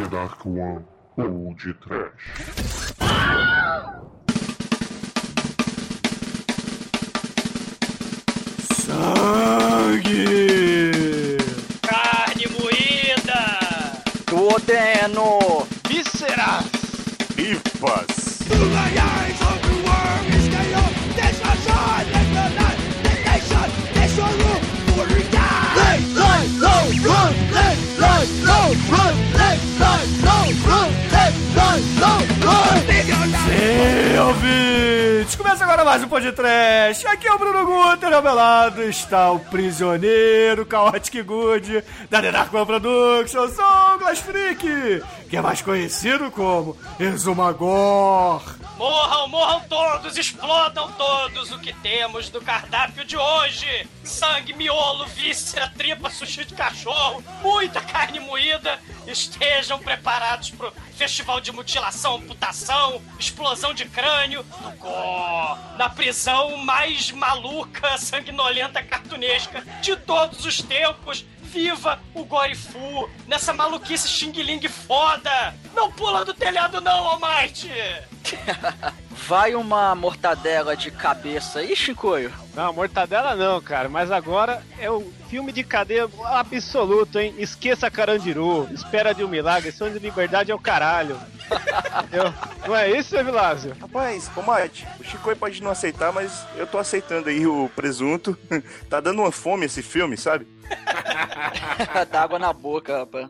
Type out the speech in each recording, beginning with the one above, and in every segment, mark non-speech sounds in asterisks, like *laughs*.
The Dark One ou de Trash. Sangue! Carne moída! Duodeno! Vísceras! Ripas! Sim, ouvintes! Começa agora mais um podcast. Aqui é o Bruno Guter, ao meu lado está o prisioneiro Chaotic Good da The Dark One Productions, o Glass Freak, que é mais conhecido como Exumagor. Morram, morram todos, explodam todos o que temos do cardápio de hoje: sangue, miolo, víscera, tripa, sushi de cachorro, muita carne moída. Estejam preparados pro festival de mutilação, amputação, explosão de crânio, no Gó, na prisão mais maluca, sanguinolenta, cartunesca de todos os tempos. Viva o Gorifu! Nessa maluquice xing-ling foda! Não pula do telhado não, Almighty! *laughs* Vai uma mortadela de cabeça aí, Chicoio? Não, mortadela não, cara. Mas agora é o filme de cadeia absoluto, hein? Esqueça Carandiru, Espera de um Milagre, Sonho de Liberdade é o caralho. Entendeu? Não é isso, seu Vilásio? Rapaz, ô Mate, o Chico pode não aceitar, mas eu tô aceitando aí o presunto. *laughs* tá dando uma fome esse filme, sabe? Dá água na boca, rapaz.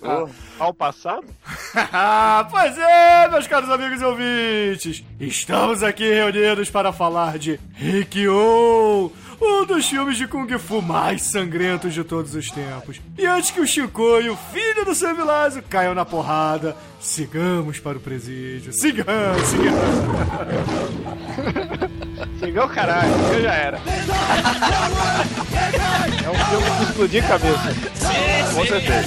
Ô, Ao passado? *laughs* Ah, pois é, meus caros amigos e ouvintes! Estamos aqui reunidos para falar de Rikyo, um dos filmes de Kung Fu mais sangrentos de todos os tempos. E antes que o Chicoio, filho do seu caiam na porrada, sigamos para o presídio. Sigamos, sigamos. *laughs* Chegou o caralho, eu já era. É um filme de explodir cabeça. com certeza.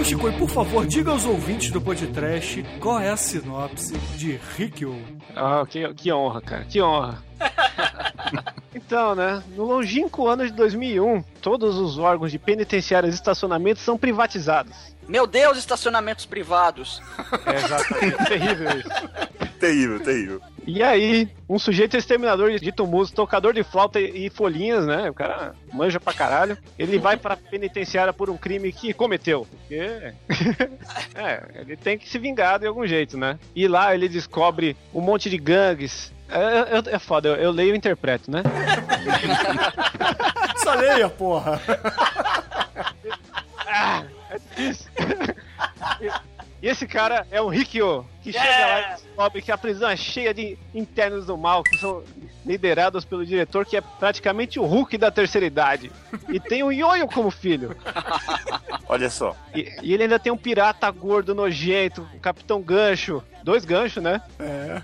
Então, Chicoio, por favor, diga aos ouvintes do podcast qual é a sinopse de Rikyo. Ah, que, que honra, cara, que honra. *laughs* Então, né, no longínquo ano de 2001, todos os órgãos de penitenciários e estacionamentos são privatizados. Meu Deus, estacionamentos privados. É exatamente, *laughs* terrível isso. Terrível, terrível. E aí, um sujeito exterminador de músico, tocador de flauta e folhinhas, né? O cara manja pra caralho. Ele vai pra penitenciária por um crime que cometeu. Porque. *laughs* é, ele tem que se vingar de algum jeito, né? E lá ele descobre um monte de gangues. É, é, é foda, eu, eu leio e interpreto, né? *laughs* Só leia, porra. *laughs* Ah, é difícil. *laughs* E esse cara é o Rikyo, que chega lá e descobre que a prisão é cheia de internos do mal, que são liderados pelo diretor, que é praticamente o Hulk da terceira idade. E tem o Yoyo como filho. *laughs* Olha só. E, e ele ainda tem um pirata gordo, nojento, o Capitão Gancho. Dois ganchos, né? É.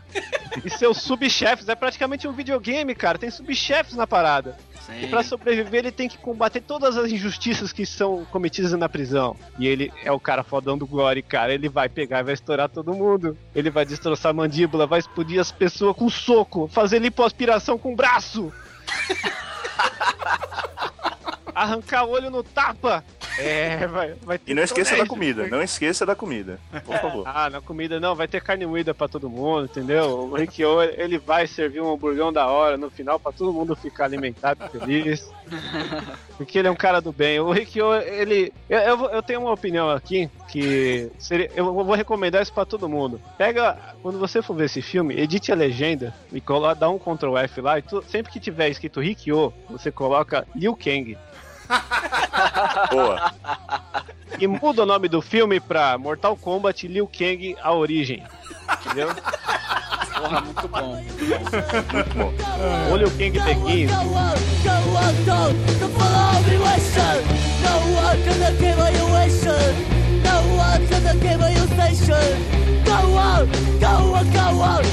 E seus subchefes. É praticamente um videogame, cara. Tem subchefes na parada. E pra sobreviver, ele tem que combater todas as injustiças que são cometidas na prisão. E ele é o cara fodão do Gore, cara. Ele vai pegar e vai estourar todo mundo. Ele vai destroçar a mandíbula, vai explodir as pessoas com soco, fazer lipoaspiração com o braço. *laughs* Arrancar o olho no tapa. É, vai, vai ter E não esqueça da comida, não esqueça da comida. Por favor. *laughs* Ah, na comida não, vai ter carne moída pra todo mundo, entendeu? O Rikyo, ele vai servir um hamburgão da hora no final pra todo mundo ficar alimentado e feliz. Porque ele é um cara do bem. O Rikyo, ele. Eu, eu, eu tenho uma opinião aqui que seria. Eu vou recomendar isso pra todo mundo. Pega. Quando você for ver esse filme, edite a legenda e coloca, dá um Ctrl F lá e tu- sempre que tiver escrito Rikyo, você coloca Liu Kang. Boa. E muda o nome do filme pra Mortal Kombat Liu Kang A Origem. Entendeu? Porra, muito bom. Muito bom. Olha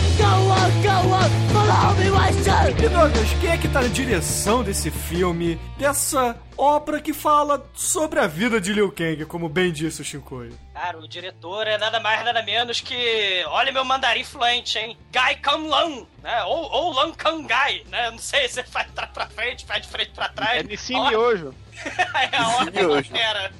o King Begins. E Douglas, quem é que tá na direção desse filme, dessa obra que fala sobre a vida de Liu Kang, como bem disse o Shinkoio? Cara, o diretor é nada mais, nada menos que. Olha meu mandarim fluente, hein? Gai Kang Lan, né? Ou, ou Lan Kang Gai, né? Não sei se faz trás pra frente, faz de frente pra trás. É Nissim Miojo. *laughs* é a ordem da fera.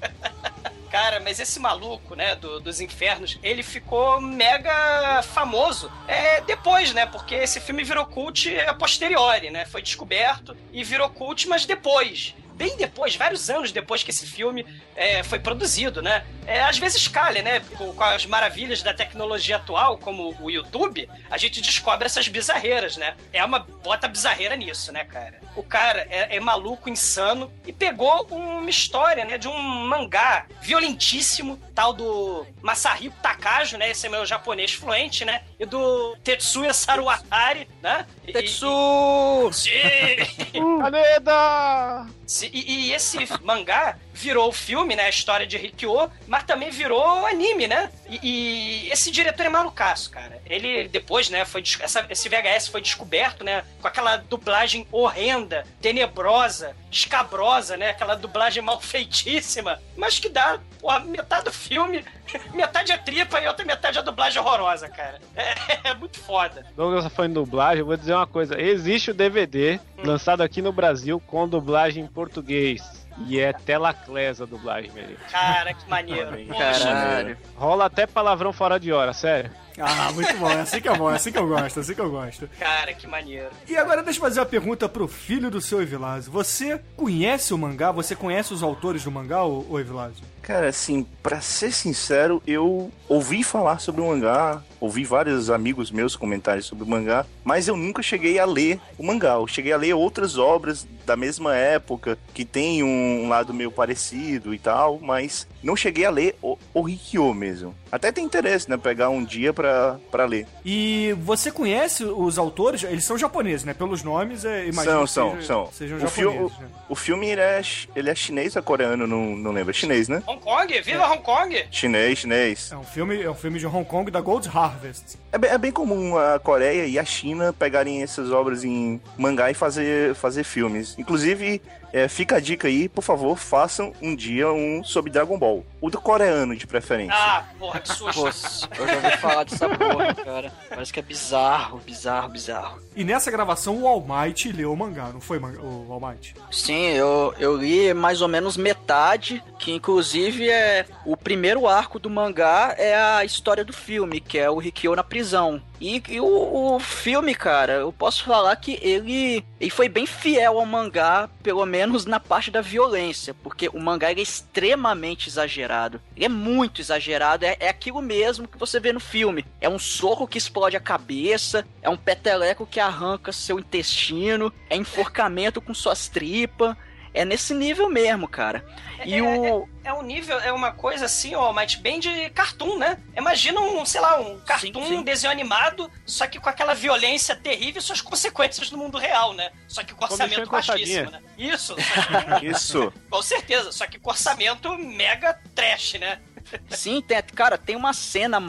Cara, mas esse maluco, né, do- dos infernos, ele ficou mega famoso é, depois, né? Porque esse filme virou cult a posteriori, né? Foi descoberto e virou cult, mas depois. Bem depois, vários anos depois que esse filme é, foi produzido, né? É, às vezes calha, né? Com, com as maravilhas da tecnologia atual, como o YouTube, a gente descobre essas bizarreiras, né? É uma bota bizarreira nisso, né, cara? O cara é, é maluco, insano, e pegou uma história, né, de um mangá violentíssimo, tal do Masahiko Takajo, né? Esse é meu japonês fluente, né? E do Tetsuya Saruatari, né? E- Tetsu! Sim! E, e esse mangá virou filme, né? A história de Rikyo, mas também virou anime, né? E, e esse diretor é malucaço, cara. Ele depois, né? Foi, essa- esse VHS foi descoberto, né? Com aquela dublagem horrenda, tenebrosa, escabrosa, né? Aquela dublagem *laughs* mal feitíssima, mas que dá porra, metade do filme, metade é tripa e outra metade é dublagem horrorosa, cara. É, é muito foda. Douglas foi em dublagem, eu vou dizer uma coisa. Existe o DVD lançado aqui no Brasil com dublagem em português. E é tela clesa a dublagem, minha gente. Cara, que maneiro. Caralho. Rola até palavrão fora de hora, sério. Ah, muito bom, é assim que é bom, é assim que eu gosto, é assim que eu gosto. cara, que maneiro. E agora deixa eu fazer uma pergunta pro filho do seu Evilásio. Você conhece o mangá? Você conhece os autores do mangá, ô, ô Evilásio? Cara, assim, pra ser sincero, eu ouvi falar sobre o mangá, ouvi vários amigos meus comentarem sobre o mangá, mas eu nunca cheguei a ler o mangá. Eu cheguei a ler outras obras da mesma época, que tem um lado meio parecido e tal, mas não cheguei a ler o, o Rikyo mesmo. Até tem interesse, né? Pegar um dia pra, pra ler. E você conhece os autores? Eles são japoneses, né? Pelos nomes, é, imagino São, que são, seja- são. Sejam O, fio- japoneses. né? o filme ele é, ele é chinês ou coreano? Não, não lembro. É chinês, né? Hong Kong? Viva Hong Kong! Chinês, chinês. É um filme, é um filme de Hong Kong da Gold Harvest. É bem, é bem comum a Coreia e a China pegarem essas obras em mangá e fazer, fazer filmes. Inclusive, é, fica a dica aí, por favor, façam um dia um sobre Dragon Ball. O do coreano, de preferência. Ah, porra, que susto. Pô, eu já ouvi falar dessa porra, cara. Parece que é bizarro, bizarro, bizarro. E nessa gravação o All Might leu o mangá, não foi o All Might? Sim, eu, eu li mais ou menos metade, que inclusive é o primeiro arco do mangá é a história do filme, que é o Rikyo na prisão. E, e o, o filme, cara, eu posso falar que ele, ele foi bem fiel ao mangá, pelo menos na parte da violência, porque o mangá é extremamente exagerado. Ele é muito exagerado, é, é aquilo mesmo que você vê no filme. É um soco que explode a cabeça, é um peteleco que arranca seu intestino, é enforcamento com suas tripas. É nesse nível mesmo, cara. E o. É um nível, é uma coisa assim, ó, mas bem de cartoon, né? Imagina um, sei lá, um cartoon, sim. um desenho animado, só que com aquela violência terrível e suas consequências no mundo real, né? Só que com orçamento Comissão baixíssimo, né? Isso, só que- *laughs* Isso. com certeza, só que com orçamento mega trash, né? Sim, tem, cara, tem uma cena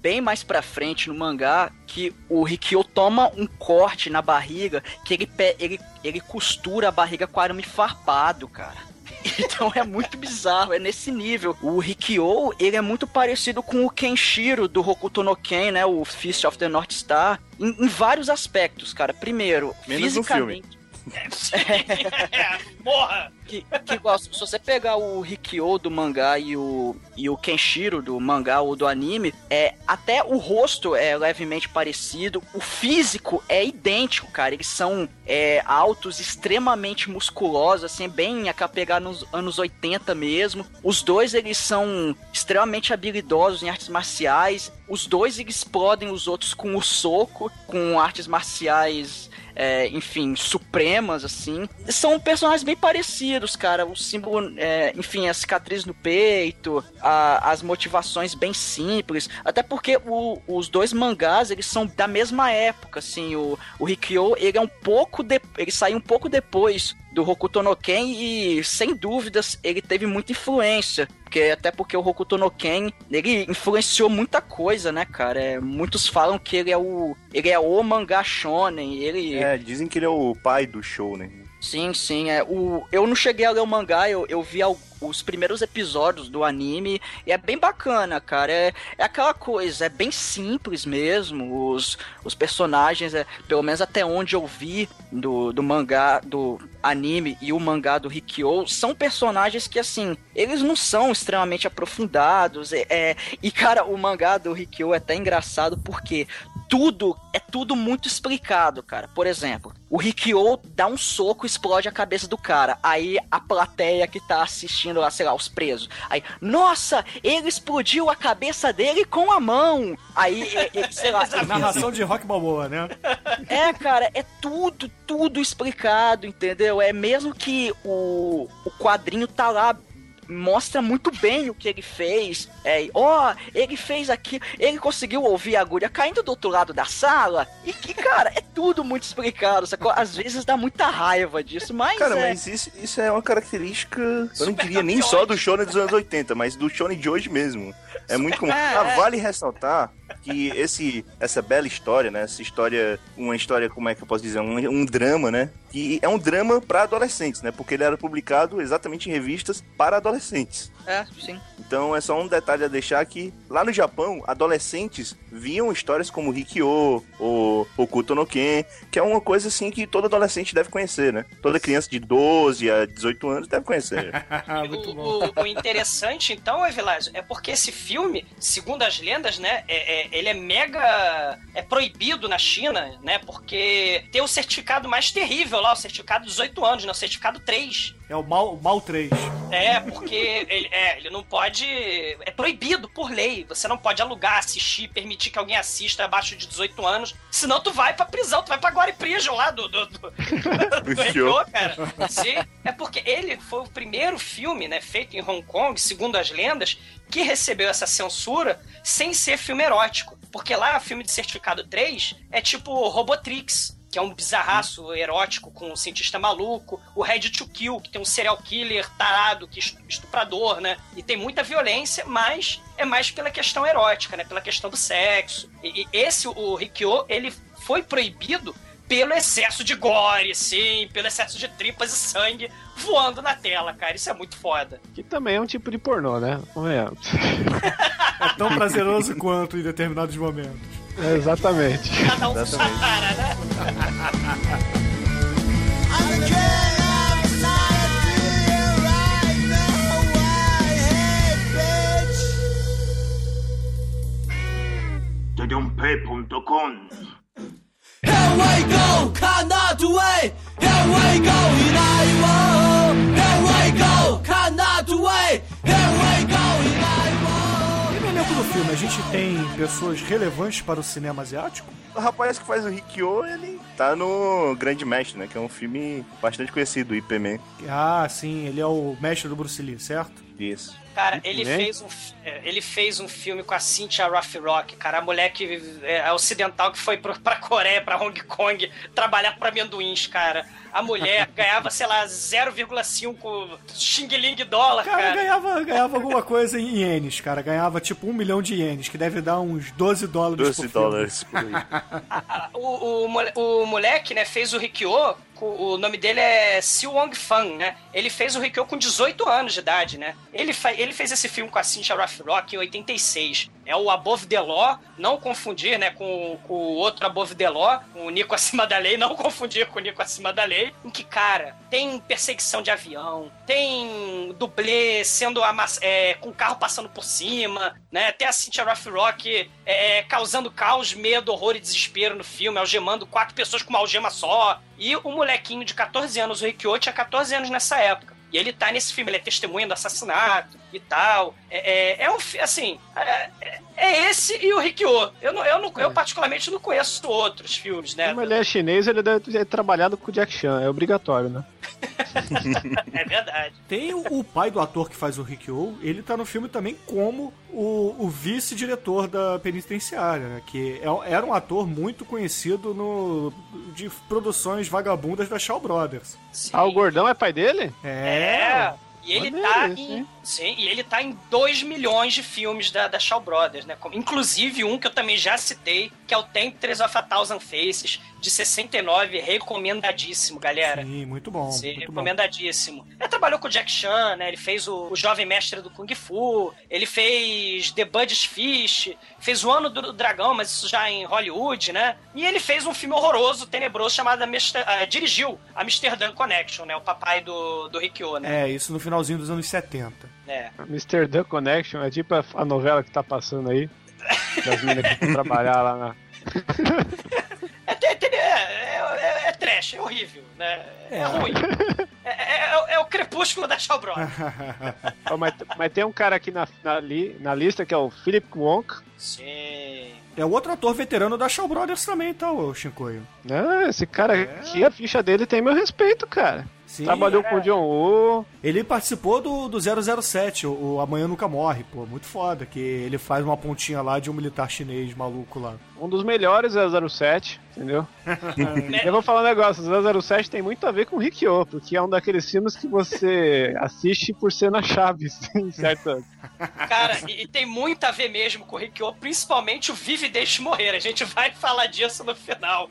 bem mais pra frente no mangá que o Rikyo toma um corte na barriga que ele, ele, ele costura a barriga com arame farpado, cara. *laughs* Então é muito bizarro, é nesse nível. O Rikyo, ele é muito parecido com o Kenshiro do Hokuto no Ken, né? O Fist of the North Star. Em, em vários aspectos, cara. Primeiro, Menos fisicamente. É, *laughs* porra! que, que igual, se você pegar o Rikyo do mangá e o, e o Kenshiro do mangá ou do anime, é, até o rosto é levemente parecido, o físico é idêntico, cara. Eles são é, altos, extremamente musculosos, assim, bem a pegar nos anos 80 mesmo. Os dois, eles são extremamente habilidosos em artes marciais. Os dois, eles explodem os outros com o soco, com artes marciais é, enfim, supremas, assim. São personagens bem parecidos. cara. O símbolo, é, enfim, a cicatriz no peito, a- as motivações bem simples. Até porque o- os dois mangás, eles são da mesma época, assim. O, o Rikyo, ele é um pouco... De, ele saiu um pouco depois do Hokuto no Ken e, sem dúvidas, ele teve muita influência. Porque, até porque o Hokuto no Ken, ele influenciou muita coisa, né, cara? É, muitos falam que ele é o... Ele é o mangá shonen, ele... É, dizem que ele é o pai do show, né? Sim, sim. É, o, eu não cheguei a ler o mangá, eu, eu vi al- os primeiros episódios do anime e é bem bacana, cara. É, é aquela coisa, é bem simples mesmo. Os, os personagens, é, pelo menos até onde eu vi do, do mangá, do anime e o mangá do Rikyo, são personagens que, assim, eles não são extremamente aprofundados. É, é- e, cara, o mangá do Rikyo é até engraçado porque tudo, é tudo muito explicado, cara. Por exemplo, o Rikyo dá um soco e explode a cabeça do cara. Aí a plateia que tá assistindo lá, sei lá, os presos. Aí, nossa, ele explodiu a cabeça dele com a mão. Aí, sei lá, *laughs* Narração de rock balboa, né? *laughs* é, cara, é tudo, tudo explicado, entendeu? É mesmo que o, o quadrinho tá lá. Mostra muito bem o que ele fez. É, ó, ele fez aqui, ele conseguiu ouvir a agulha caindo do outro lado da sala. E que, cara, é tudo muito explicado. Sacou? Às vezes dá muita raiva disso, mas. Cara, é... mas isso, isso é uma característica, eu não diria nem só do shonen dos anos 80, mas do shonen de hoje mesmo. É muito comum. *laughs* É, Ah, é. vale ressaltar que esse, essa bela história, né? Essa história, uma história, como é que eu posso dizer? Um, um drama, né? Que é um drama para adolescentes, né? Porque ele era publicado exatamente em revistas para adolescentes. É, sim. Então é só um detalhe a deixar que lá no Japão, adolescentes viam histórias como Rikyo ou Hokuto no Ken, que é uma coisa assim que todo adolescente deve conhecer, né? Toda criança de 12 a 18 anos deve conhecer. *laughs* Muito o, bom. o- o interessante, então, Evilásio, é porque esse filme, segundo as lendas, né, é- é- ele é mega. é proibido na China, né? Porque tem o certificado mais terrível lá, o certificado de 18 anos, né? O certificado 3. É o mal, o mal 3. É, porque ele, é, ele não pode. É proibido por lei. Você não pode alugar, assistir, permitir que alguém assista abaixo de 18 anos. Senão tu vai pra prisão, tu vai pra Guarda Prison lá do. do, do, *laughs* do. Heitor, cara. Sim. É porque ele foi o primeiro filme, né, feito em Hong Kong, segundo as lendas, que recebeu essa censura sem ser filme erótico. Porque lá, filme de certificado 3 é tipo Robotrix. Que é um bizarraço erótico com um cientista maluco. O Red to Kill, que tem um serial killer tarado, que est- estuprador, né? E tem muita violência, mas é mais pela questão erótica, né? Pela questão do sexo. E, e esse, o Rikyo, ele foi proibido pelo excesso de gore, sim, pelo excesso de tripas e sangue voando na tela, cara. Isso é muito foda. Que também é um tipo de pornô, né? *laughs* É tão prazeroso quanto em determinados momentos. É, exatamente. Cada um com sua cara, né? Tudumpe.com E no elenco do filme, a gente tem pessoas relevantes para o cinema asiático? O rapaz que faz o Rikyo, ele tá no Grande Mestre, né? Que é um filme bastante conhecido, o IP Man. Ah, sim, ele é o mestre do Bruce Lee, certo? Isso. Cara, ele Né? fez, um, é, ele fez um filme com a Cynthia Rothrock, cara, a mulher que é ocidental que foi pro, *laughs* pra Coreia, pra Hong Kong, trabalhar pra amendoins, cara. A mulher *laughs* ganhava, sei lá, 0,5 xing-ling dólar, Cara, cara. ganhava, ganhava alguma coisa em ienes, cara. Ganhava tipo um milhão de ienes, que deve dar uns 12 dólares 12 por filme. dólares por aí. *laughs* O, o, o moleque, né, fez o Rikyo, o nome dele é Siu Wong Fan, né? Ele fez o Rikyo com 18 anos de idade, né? Ele, ele fez esse filme com a Cynthia Rothrock em 86. É o Above the Law, não confundir, né, com, com o outro Above the Law, o Nico Acima da Lei, *laughs* não confundir com o Nico Acima da Lei, em que, cara, tem perseguição de avião, tem dublê sendo é, com o carro passando por cima, né? Tem a Cynthia Rothrock é, causando caos, medo, horror e desespero no filme, algemando quatro pessoas com uma algema só. E o molequinho de 14 anos, o Rikyo, tinha 14 anos nessa época. E ele tá nesse filme, ele é testemunha do assassinato e tal. É, é, é um assim. É, é- é esse e o Rikyo. Eu, não, eu, não, eu, particularmente, não conheço outros filmes, né? Como ele é chinês, ele deve ter trabalhado com o Jack Chan, é obrigatório, né? *laughs* É verdade. Tem o, o pai do ator que faz o Rikyo, ele tá no filme também como o, o vice-diretor da penitenciária, né? Que é- era um ator muito conhecido no, de produções vagabundas da Shaw Brothers. Sim. Ah, o gordão é pai dele? É. E ele Maneiro tá isso, em. hein? Sim, e ele tá em 2 milhões de filmes da, da Shaw Brothers, né? Inclusive um que eu também já citei, que é o Temptress of a Thousand Faces, de 69, recomendadíssimo, galera. Sim, muito bom. Sim, muito bom. recomendadíssimo. Ele trabalhou com o Jack Chan, né? Ele fez o, o Jovem Mestre do Kung Fu, ele fez The Buddy's Fish, fez o Ano do Dragão, mas isso já em Hollywood, né? E ele fez um filme horroroso, tenebroso, chamado Amster- ah, dirigiu Amsterdam Connection, né? O papai do, do Rikyo, né? É, isso no finalzinho dos anos 70. É. Mr. The Connection é tipo a, a novela que tá passando aí. Das meninas que vão trabalhar lá na. *laughs* É, te- é, é- é trash, é horrível, né? É, É. ruim. É, é- é o crepúsculo da Shaw Brothers. Mas, mas tem um cara aqui na, na, li- na lista que é o Philip Wonk. Sim. É outro ator veterano da Shaw Brothers também, tá, o Shinkoio? Ah, esse cara aqui, a ficha dele tem meu respeito, cara. Sim, Trabalhou com o John Woo. Ele participou do, do 007, o, o Amanhã Nunca Morre, pô, muito foda, que ele faz uma pontinha lá de um militar chinês maluco lá. Um dos melhores 007, entendeu? *laughs* Eu vou falar um negócio, 007 tem muito a ver com o Rikyo, porque é um daqueles filmes que você assiste por cena Chaves, *laughs* em certo? Cara, e, e tem muito a ver mesmo com o Rikyo, principalmente o Vive e Deixe Morrer. A gente vai falar disso no final.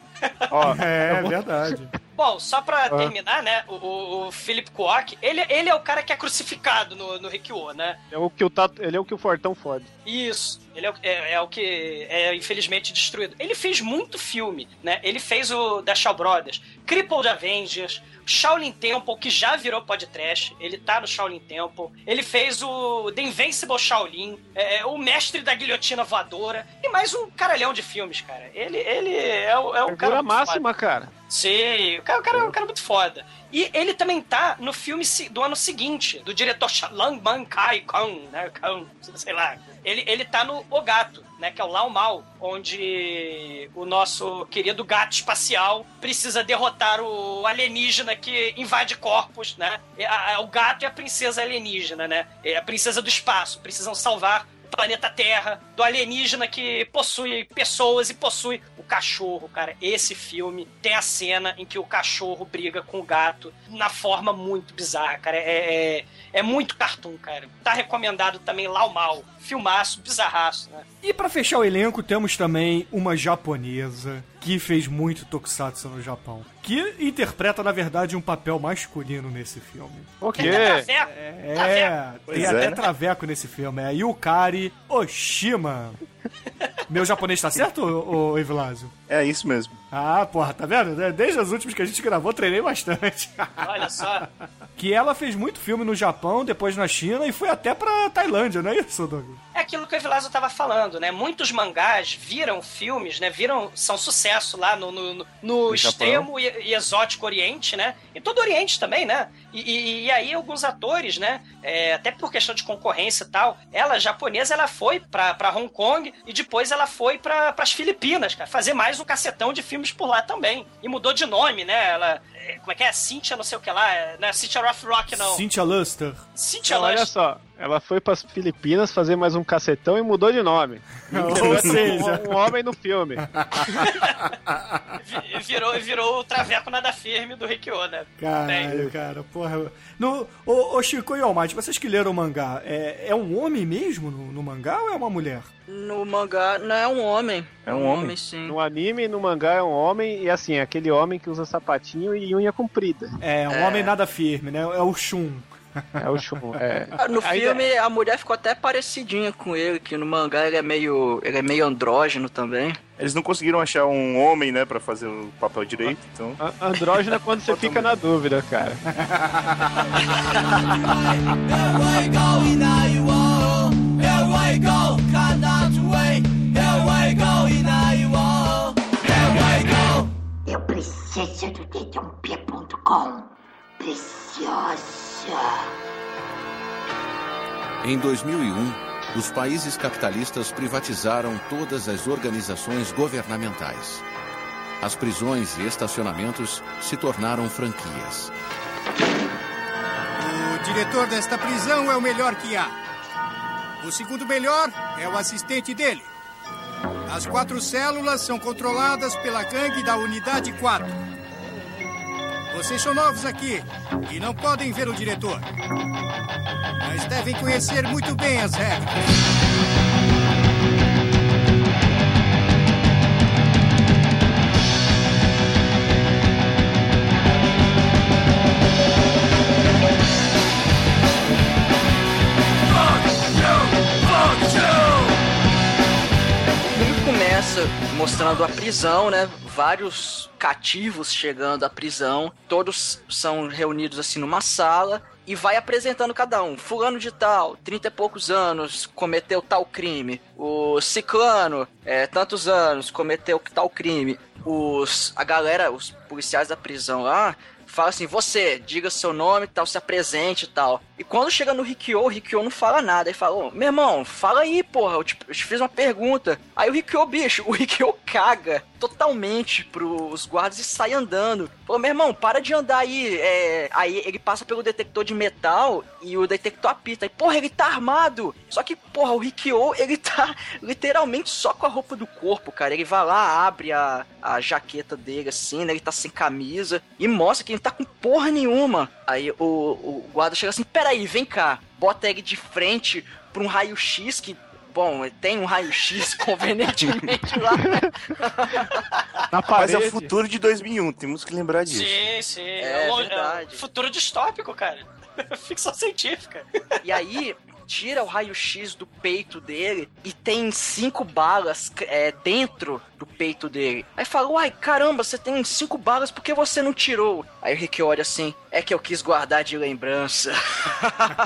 Ó, *laughs* É, verdade. Bom, só pra terminar, né, o, o, o Philip Kwok, ele, ele é o cara que é crucificado no, no Rikyo, né? é o que o tato, ele é o que o Fortão fode. Isso. Ele é, o- é- é o que é infelizmente destruído. Ele fez muito filme, né? Ele fez o da Shaw Brothers, Crippled Avengers, Shaolin Temple, que já virou podcast. Ele tá no Shaolin Temple. Ele fez o The Invincible Shaolin, é, o Mestre da Guilhotina Voadora e mais um caralhão de filmes, cara. Ele, ele é, o- é um cara. Muito foda. máxima, cara. Sim, o cara, o cara é um cara muito foda. E ele também tá no filme do ano seguinte, do diretor Lang Man Kai Kong, né? Kong, sei lá. Ele, ele tá no O Gato, né? Que é o Lao Mal, onde o nosso querido gato espacial precisa derrotar o alienígena que invade corpos, né? E o gato é a princesa alienígena, né? É a princesa do espaço. Precisam salvar o planeta Terra, do alienígena que possui pessoas e possui o cachorro, cara. Esse filme tem a cena em que o cachorro briga com o gato na forma muito bizarra, cara. É, é, é muito cartoon, cara. Tá recomendado também Lau Mal. Filmaço, bizarraço, né? E pra fechar o elenco, temos também uma japonesa que fez muito tokusatsu no Japão. Que interpreta, na verdade, um papel masculino nesse filme. O quê? Tem até traveco. É, Traveco. tem até é, né? traveco nesse filme. É Yukari Oshima. *laughs* Meu japonês tá certo, ô, ô Evilásio? É isso mesmo. Ah, porra, tá vendo? Desde as últimas que a gente gravou, treinei bastante. *laughs* Olha só. que ela fez muito filme no Japão, depois na China e foi até pra Tailândia, não é isso, Douglas? É aquilo que o Evilásio tava falando, né? Muitos mangás viram filmes, né? Viram, são sucesso lá no, no, no- no extremo e, e exótico Oriente, né? E todo o Oriente também, né? E, e- e aí alguns atores, né? é, até por questão de concorrência e tal, ela, japonesa, ela foi pra, pra Hong Kong e depois ela foi pra, pras Filipinas, cara, fazer mais um cacetão de filmes por lá também. E mudou de nome, né? Ela, é, como é que é? Cynthia não sei o que lá, é, não é Cynthia Rothrock, não. Cynthia Luster. Cynthia Então, olha só, ela foi pras Filipinas fazer mais um cacetão e mudou de nome. *laughs* Ou seja, Um, um homem no filme. *laughs* Vi- virou, virou o traveco nada firme do Rikyo, né? Caralho, Bem, cara, porra. No, ô, ô Chico e Almighty, vocês que leram o mangá, é, é um homem mesmo no, no mangá ou é uma mulher? No mangá, não é um homem. É um homem. sim. No anime, no mangá é um homem e assim, aquele homem que usa sapatinho e unha comprida. É, um homem nada firme, né? É o Shun. É o Shun. É. Ah, No filme, a mulher ficou até parecidinha com ele, que no mangá ele é meio, ele é meio andrógeno também. Eles não conseguiram achar um homem, né, pra fazer o papel direito, então. A- Andrógeno é quando você fica na dúvida, cara. Eu preciso do dedãop.com. Preciosa. Em 2001, os países capitalistas privatizaram todas as organizações governamentais. As prisões e estacionamentos se tornaram franquias. O diretor desta prisão é o melhor que há. O segundo melhor é o assistente dele. As quatro células são controladas pela gangue da Unidade 4. Vocês são novos aqui e não podem ver o diretor. Mas devem conhecer muito bem as regras. Começa mostrando a prisão, né? Vários cativos chegando à prisão, todos são reunidos assim numa sala e vai apresentando cada um. Fulano de tal, 30 e poucos anos, cometeu tal crime. O Ciclano, é, tantos anos, cometeu tal crime. Os, a galera, os policiais da prisão lá, fala assim, você, diga seu nome e tal, se apresente e tal. E quando chega no Rikyo, o Rikyo não fala nada. Ele fala, ô, meu irmão, fala aí, porra, eu te, eu te fiz uma pergunta. Aí o Rikyo, bicho, *laughs* o Rikyo caga totalmente pros guardas e sai andando. Falou, meu irmão, para de andar aí. É... Aí ele passa pelo detector de metal e o detector apita. E, porra, ele tá armado. Só que, porra, o Rikyo, ele tá literalmente só com a roupa do corpo, cara. Ele vai lá, abre a, a jaqueta dele assim, né? Ele tá sem camisa e mostra que ele tá com porra nenhuma. Aí o, o guarda chega assim, peraí, vem cá. Bota ele de frente pra um raio-x que Bom, tem um raio-x *laughs* convenientemente lá. né? *laughs* Na Mas é o futuro de 2001, temos que lembrar disso. Sim, sim. É um- verdade. um futuro distópico, cara. *laughs* Ficção científica. E aí, tira o raio-x do peito dele e tem cinco balas é, dentro do peito dele. Aí fala, uai, caramba, você tem cinco balas, por que você não tirou? Aí o Rick olha assim, é que eu quis guardar de lembrança.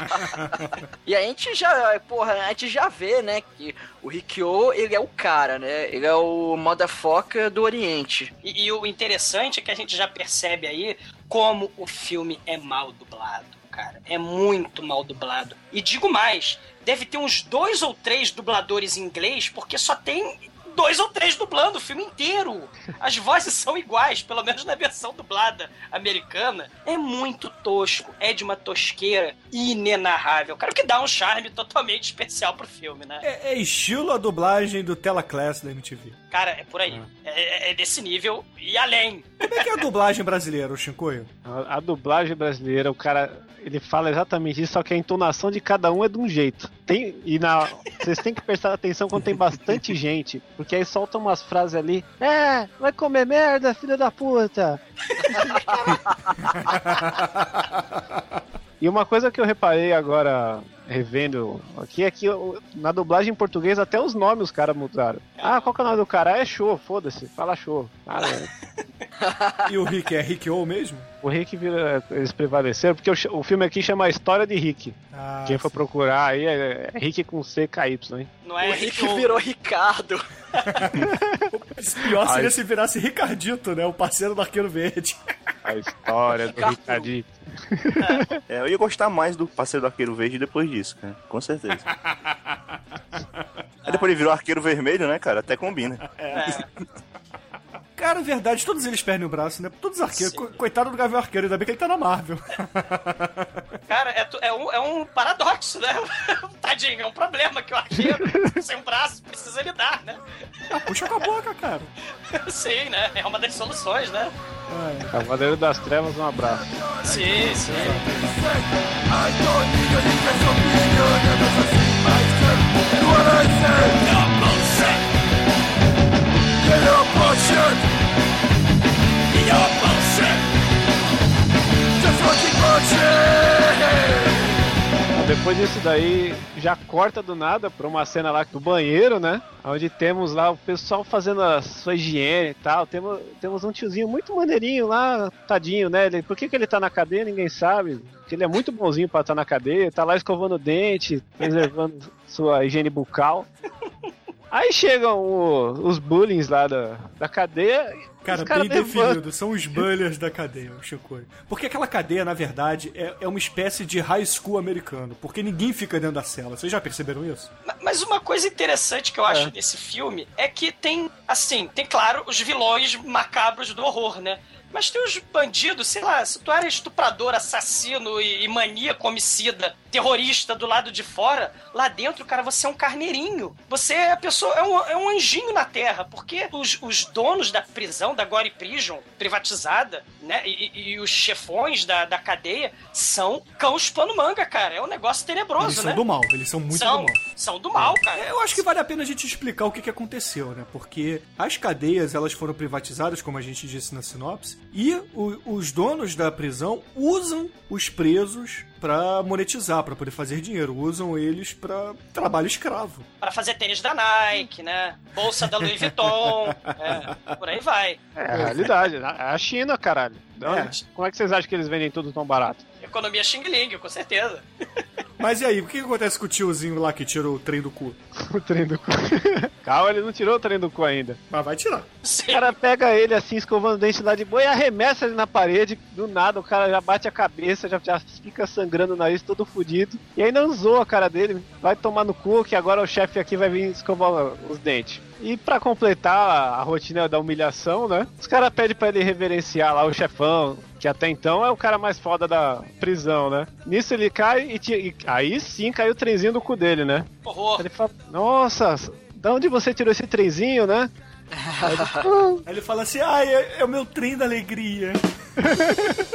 *laughs* e a gente já, porra, a gente já vê, né, que o Rikyo, ele é o cara, né? Ele é o motherfucker do Oriente. E, e o interessante é que a gente já percebe aí como o filme é mal dublado, cara. É muito mal dublado. E digo mais, deve ter uns dois ou três dubladores em inglês, porque só tem dois ou três dublando o filme inteiro. As vozes são iguais, pelo menos na versão dublada americana. É muito tosco, é de uma tosqueira inenarrável. Cara, que dá um charme totalmente especial pro filme, né? É, é estilo a dublagem do Tela Class da MTV. Cara, é por aí. É, é desse nível e além. Como é que é a dublagem brasileira, o Shinkoio? A, a dublagem brasileira, o cara, ele fala exatamente isso, só que a entonação de cada um é de um jeito. Tem, e na, vocês têm que prestar atenção quando tem bastante *laughs* gente, porque aí soltam umas frases ali. É, vai comer merda, filho da puta. *laughs* E uma coisa que eu reparei agora, revendo aqui, é que na dublagem em português até os nomes os caras mudaram. Ah, qual que é o nome do cara? É show, foda-se, fala show. Ah, é. *laughs* E o Rick é Rick O mesmo? O Rick vira, eles prevaleceram, porque o, o filme aqui chama a História de Rick. Ah, Quem for sim. procurar aí é, é Rick com CKY, hein? Não é o Rick Rick virou Ricardo. *laughs* Pior seria Ai. se virasse Ricardito, né? O parceiro do Arqueiro Verde. A história do. Ricardito. *laughs* É, eu ia gostar mais do parceiro do Arqueiro Verde depois disso, cara. Com certeza. *laughs* Aí depois ele virou Arqueiro Vermelho, né, cara? Até combina. Cara, é verdade, todos eles perdem o braço, né? Todos os arqueiros. Co- Coitado do Gavião Arqueiro, ainda bem que ele tá na Marvel. *laughs* Cara, é, é um, é um paradoxo, né? *laughs* Tadinho, é um problema que o arqueiro *laughs* sem um braço precisa lidar, né? Ah, puxa com a boca, cara. Sim, né? É uma das soluções, né? Cavaleiro das Trevas, um abraço. Sim, sim. Depois disso daí, já corta do nada pra uma cena lá do banheiro, né? Onde temos lá o pessoal fazendo a sua higiene e tal. Temos, temos um tiozinho muito maneirinho lá, tadinho, né? Ele, por que, que ele tá na cadeia? Ninguém sabe. Porque ele é muito bonzinho pra estar na cadeia. Tá lá escovando o dente, preservando sua higiene bucal. Aí chegam o- os bullies lá da, da cadeia. e Cara, os caras bem definido, são os bullies da cadeia, o Chicoio. Porque aquela cadeia, na verdade, é, é uma espécie de high school americano. Porque ninguém fica dentro da cela. Vocês já perceberam isso? Ma- Mas uma coisa interessante que eu acho desse filme é que tem, assim, tem, claro, os vilões macabros do horror, né? Mas tem os bandidos, sei lá, se tu era estuprador, assassino e, e maníaco, homicida, terrorista do lado de fora, lá dentro, cara, você é um carneirinho. Você é a pessoa, é um, é um anjinho na terra, porque os, os donos da prisão, da Gore Prison, privatizada, né, e, e- os chefões da, da cadeia são cãos pano manga, cara. É um negócio tenebroso, Eles são né? do mal, eles são muito são, do mal. são do mal, cara. Eu acho que vale a pena a gente explicar o que, que aconteceu, né? Porque as cadeias elas foram privatizadas, como a gente disse na sinopse, e o- os donos da prisão usam os presos pra monetizar, pra poder fazer dinheiro. Usam eles pra trabalho escravo. Pra fazer tênis da Nike, né? Bolsa da Louis Vuitton, é, por aí vai. É a realidade. É a China, caralho. De É. Como é que vocês acham que eles vendem tudo tão barato? Economia Xing Ling, com certeza. *laughs* Mas e aí, o que, que acontece com o tiozinho lá que tirou o trem do cu? *laughs* O trem do cu. *laughs* Calma, ele não tirou o trem do cu ainda. Mas vai tirar. O cara pega ele assim, escovando o dente lá de boa e arremessa ele na parede. Do nada, o cara já bate a cabeça, já, já fica sangrando o nariz, todo fudido. E aí não zoa a cara dele. Vai tomar no cu, que agora o chefe aqui vai vir escovar os dentes. E pra completar a, rotina da humilhação, né? Os caras pedem pra ele reverenciar lá o chefão, que até então é o cara mais foda da prisão, né? Nisso ele cai e, e aí sim caiu o trenzinho do cu dele, né? Horror. Ele fala, nossa, da onde você tirou esse trenzinho, né? Aí ele, "Ah, *laughs* Aí ele fala assim: ah, é, é o meu trem da alegria. *laughs*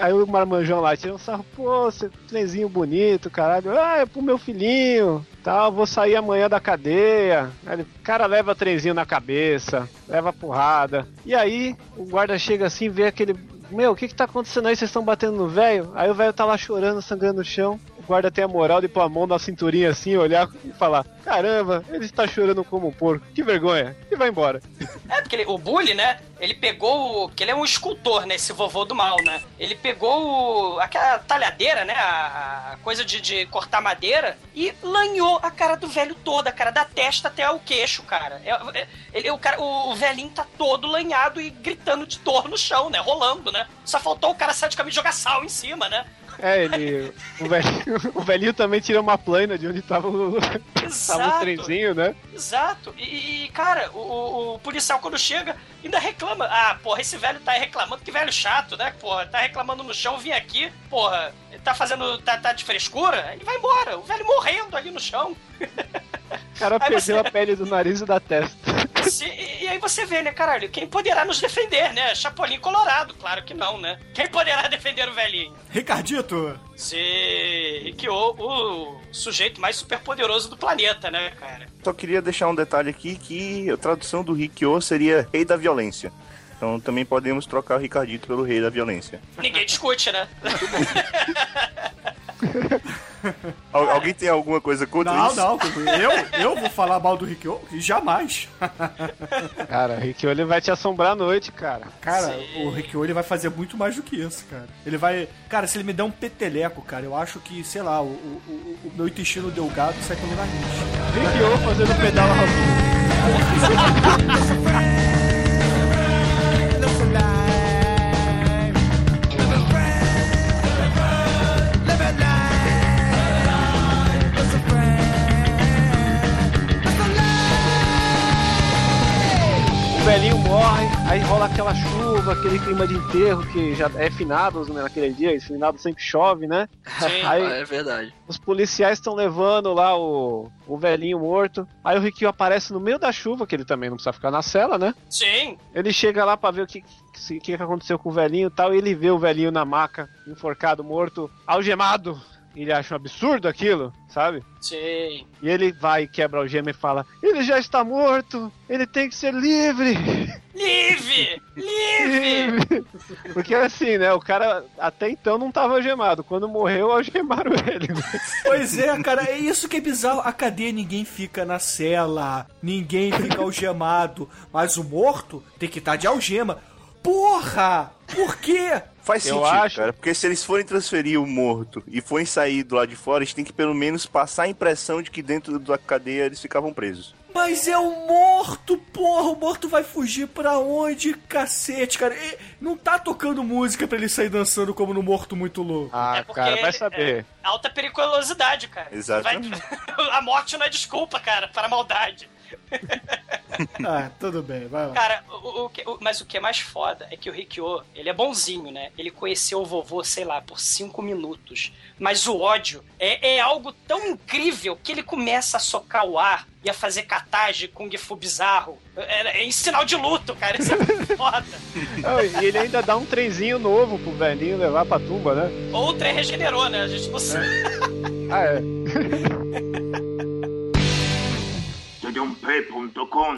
Aí o marmanjão lá tira um sarro, pô, esse trenzinho bonito, caralho. Ah, é pro meu filhinho. Tal, vou sair amanhã da cadeia. Aí ele, cara leva trenzinho na cabeça, leva porrada. E aí o guarda chega assim, vê aquele. Meu, o que que tá acontecendo aí? Vocês estão batendo no velho? Aí o velho tá lá chorando, sangrando no chão. O guarda tem a moral de pôr a mão na cinturinha assim, olhar e falar: Caramba, ele está chorando como um porco, que vergonha. E vai embora. É, porque ele- o Bully, né? Ele pegou. Que ele é um escultor, né? Esse vovô do mal, né? Ele pegou o- aquela talhadeira, né? A, a coisa de, de cortar madeira e lanhou a cara do velho toda, cara da testa até o queixo, cara. É, é- ele, o, cara o, o velhinho tá todo lanhado e gritando de dor no chão, né? Rolando, né? Só faltou o cara sair de caminho e jogar sal em cima, né? É, ele. O velhinho, *laughs* o velhinho também tira uma plana de onde tava o, *laughs* tava o Exato. trenzinho, né? Exato. E, e, cara, o, o- policial quando chega ainda reclama. Ah, porra, esse velho tá reclamando, que velho chato, né? Porra, tá reclamando no chão, vim aqui, porra, tá fazendo. tá, tá de frescura? Ele vai embora, o velho morrendo ali no chão. O cara Aí perdeu você- a pele do nariz e da testa. Se- e, e aí você vê, né, caralho, quem poderá nos defender, né? Chapolin Colorado, claro que não, né? Quem poderá defender o velhinho? Ricardito, Se Rikyo, o sujeito mais superpoderoso do planeta, né, cara? Só queria deixar um detalhe aqui que a tradução do Rikyo seria Rei da Violência. Então também podemos trocar o Ricardito pelo Rei da Violência. Ninguém discute, né? *laughs* Al- alguém tem alguma coisa contra não, isso? não, eu, eu vou falar mal do Rikyo? Jamais. *laughs* Cara, o Rikyo ele vai te assombrar à noite, cara. Cara, o Rikyo ele vai fazer muito mais do que isso, cara. Ele vai. Cara, se ele me der um peteleco, cara, eu acho que, sei lá, o, o, o- meu intestino delgado sai pelo nariz. Rikyo fazendo pedal Robinho. *laughs* aí rola aquela chuva, aquele clima de enterro que já é finados né, naquele dia, e finado sempre chove, né? Sim. *laughs* Aí É verdade. os policiais estão levando lá o, o velhinho morto. Aí o Rikyo aparece no meio da chuva, que ele também não precisa ficar na cela, né? Sim. Ele chega lá pra ver o que, que, que aconteceu com o velhinho e tal, e ele vê o velhinho na maca, enforcado, morto, algemado. Ele acha um absurdo aquilo, sabe? Sim. E ele vai, quebra o gema e fala: Ele já está morto, ele tem que ser livre. Livre! Livre! *laughs* Porque assim, né? O cara até então não tava algemado. Quando morreu, algemaram *laughs* ele. Pois é, cara, é isso que é bizarro. A cadeia ninguém fica na cela, ninguém fica algemado, mas o morto tem que estar de algema. Porra! Por quê? Faz Eu sentido, acho- cara. Porque se eles forem transferir o morto e forem sair do lado de fora, eles têm que pelo menos passar a impressão de que dentro da cadeia eles ficavam presos. Mas é o morto, porra! O morto vai fugir pra onde, cacete, cara? E não tá tocando música pra ele sair dançando como no Morto Muito Louco. Ah, É porque cara, vai ele- saber. Alta periculosidade, cara. Exatamente. Vai- *laughs* A morte não é desculpa, cara, para a maldade. *laughs* Ah, tudo bem, vai lá. Cara, o, o o- mas o que é mais foda é que o Rikyo, ele é bonzinho, né? Ele conheceu o vovô, sei lá, por cinco minutos. Mas o ódio é, é algo tão incrível que ele começa a socar o ar e a fazer catagem Kung Fu bizarro. É, é em sinal de luto, cara. Isso é muito *laughs* foda. E ele ainda dá um trenzinho novo pro velhinho levar pra tumba, né? Ou o trem regenerou, né? A gente não sabe. Ah, é. *laughs* Tedump.com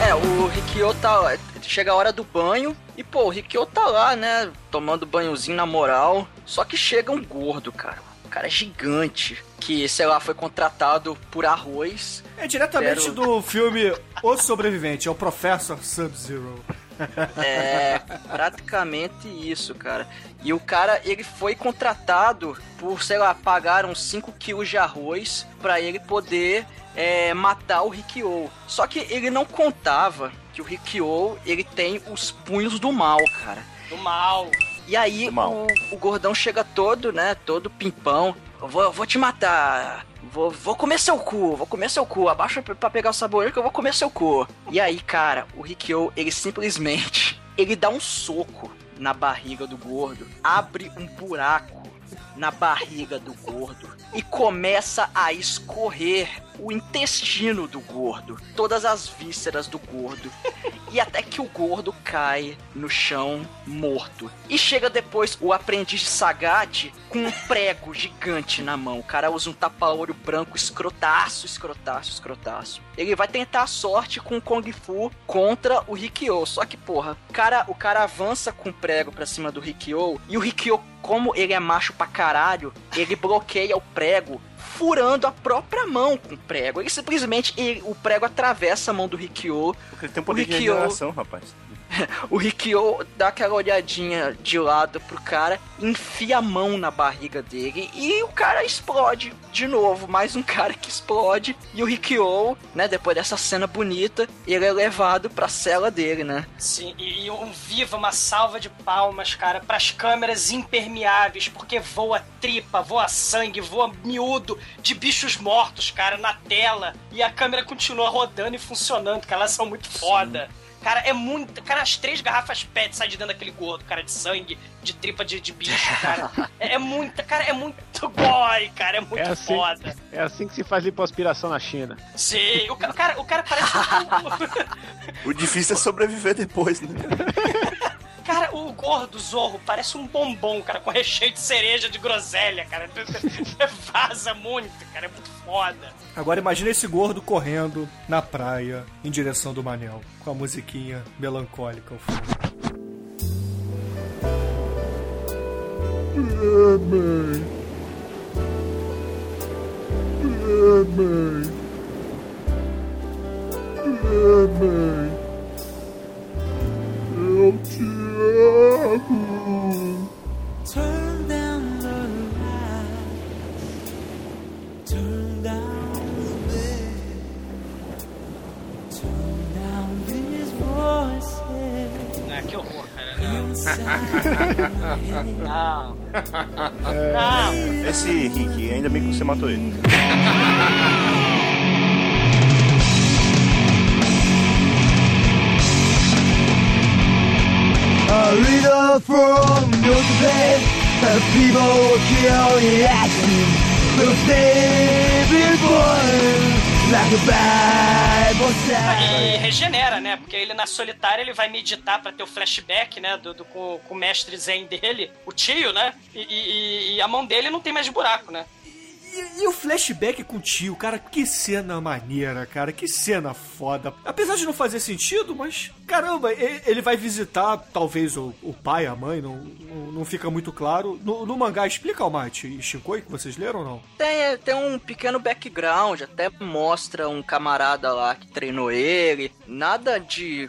É, o Rikyo tá. Chega a hora do banho e, pô, o Rikyo tá lá, né? Tomando banhozinho na moral. Só que chega um gordo, cara. Um cara gigante. Que, sei lá, foi contratado por arroz. É diretamente do filme O Sobrevivente, é o Professor Sub-Zero. *laughs* É praticamente isso, cara. E o cara, ele foi contratado por, sei lá, pagar uns 5 quilos de arroz pra ele poder é, matar o Rikyo. Só que ele não contava que o Rikyo, ele tem os punhos do mal, cara. Do mal. E aí o, o gordão chega todo, né? Todo pimpão. Vou, vou te matar. Vou, vou comer seu cu, vou comer seu cu. Abaixa pra pegar o sabor que eu vou comer seu cu. E aí, cara, o Rikyo, ele simplesmente. *laughs* Ele dá um soco na barriga do gordo, abre um buraco na barriga do gordo e começa a escorrer o intestino do gordo, todas as vísceras do gordo, e até que o gordo cai no chão morto. E chega depois o aprendiz de Sagat com um prego gigante na mão. O cara usa um tapa-olho branco escrotaço, escrotaço, escrotaço. Ele vai tentar a sorte com o Kung Fu contra o Rikyo. Só que, porra, o cara, o cara avança com o prego pra cima do Rikyo e o Rikyo, como ele é macho pra caralho, ele bloqueia o prego furando a própria mão com o prego. Ele simplesmente, ele- o prego atravessa a mão do Rikyo Porque ele tem um poder de Rikyo- regeneração, rapaz. O Rikyo dá aquela olhadinha de lado pro cara, enfia a mão na barriga dele e o cara explode de novo. Mais um cara que explode. E o Rikyo, né, depois dessa cena bonita, ele é levado pra cela dele, né? Sim, e, e um viva, uma salva de palmas, cara, pras câmeras impermeáveis, porque voa tripa, voa sangue, voa miúdo de bichos mortos, cara, na tela. E a câmera continua rodando e funcionando, cara, elas são muito foda. Cara, é muito. Cara, as três garrafas PET saem de dentro daquele gordo, cara, de sangue, de tripa de, de bicho, cara. *laughs* É, é muita, cara, é muito goi, cara, é muito É assim, foda. é assim que se faz lipoaspiração na China. Sim, o, ca- o cara, o cara parece. *laughs* um- O difícil é sobreviver depois, né? *laughs* Cara, o gordo Zorro parece um bombom, cara, com recheio de cereja de groselha, cara. *laughs* Vaza muito, cara, é muito foda. Agora imagina esse gordo correndo na praia em direção do Manel, com a musiquinha melancólica ao fundo. Eu te. Turn down the light. Turn down the bed. Turn down these voices. Ah, que horror, cara. Não. *laughs* Não. Não. Esse Rick, ainda bem que você matou ele. *laughs* A little from your bed, the people kill the action. The baby boy, like a Bible E says. regenera, né? Porque ele na solitária ele vai meditar pra ter o flashback, né? Do, do- com, com o mestre zen dele, o tio, né? E, e- e a mão dele não tem mais buraco, né? E, e o flashback com o tio, cara, que cena maneira, cara, que cena foda. Apesar de não fazer sentido, mas caramba, e- ele vai visitar talvez o, o pai, a mãe, não, não, não fica muito claro. No, no mangá explica o Mate e Shinkoi que vocês leram ou não? Tem, tem um pequeno background, até mostra um camarada lá que treinou ele. Nada de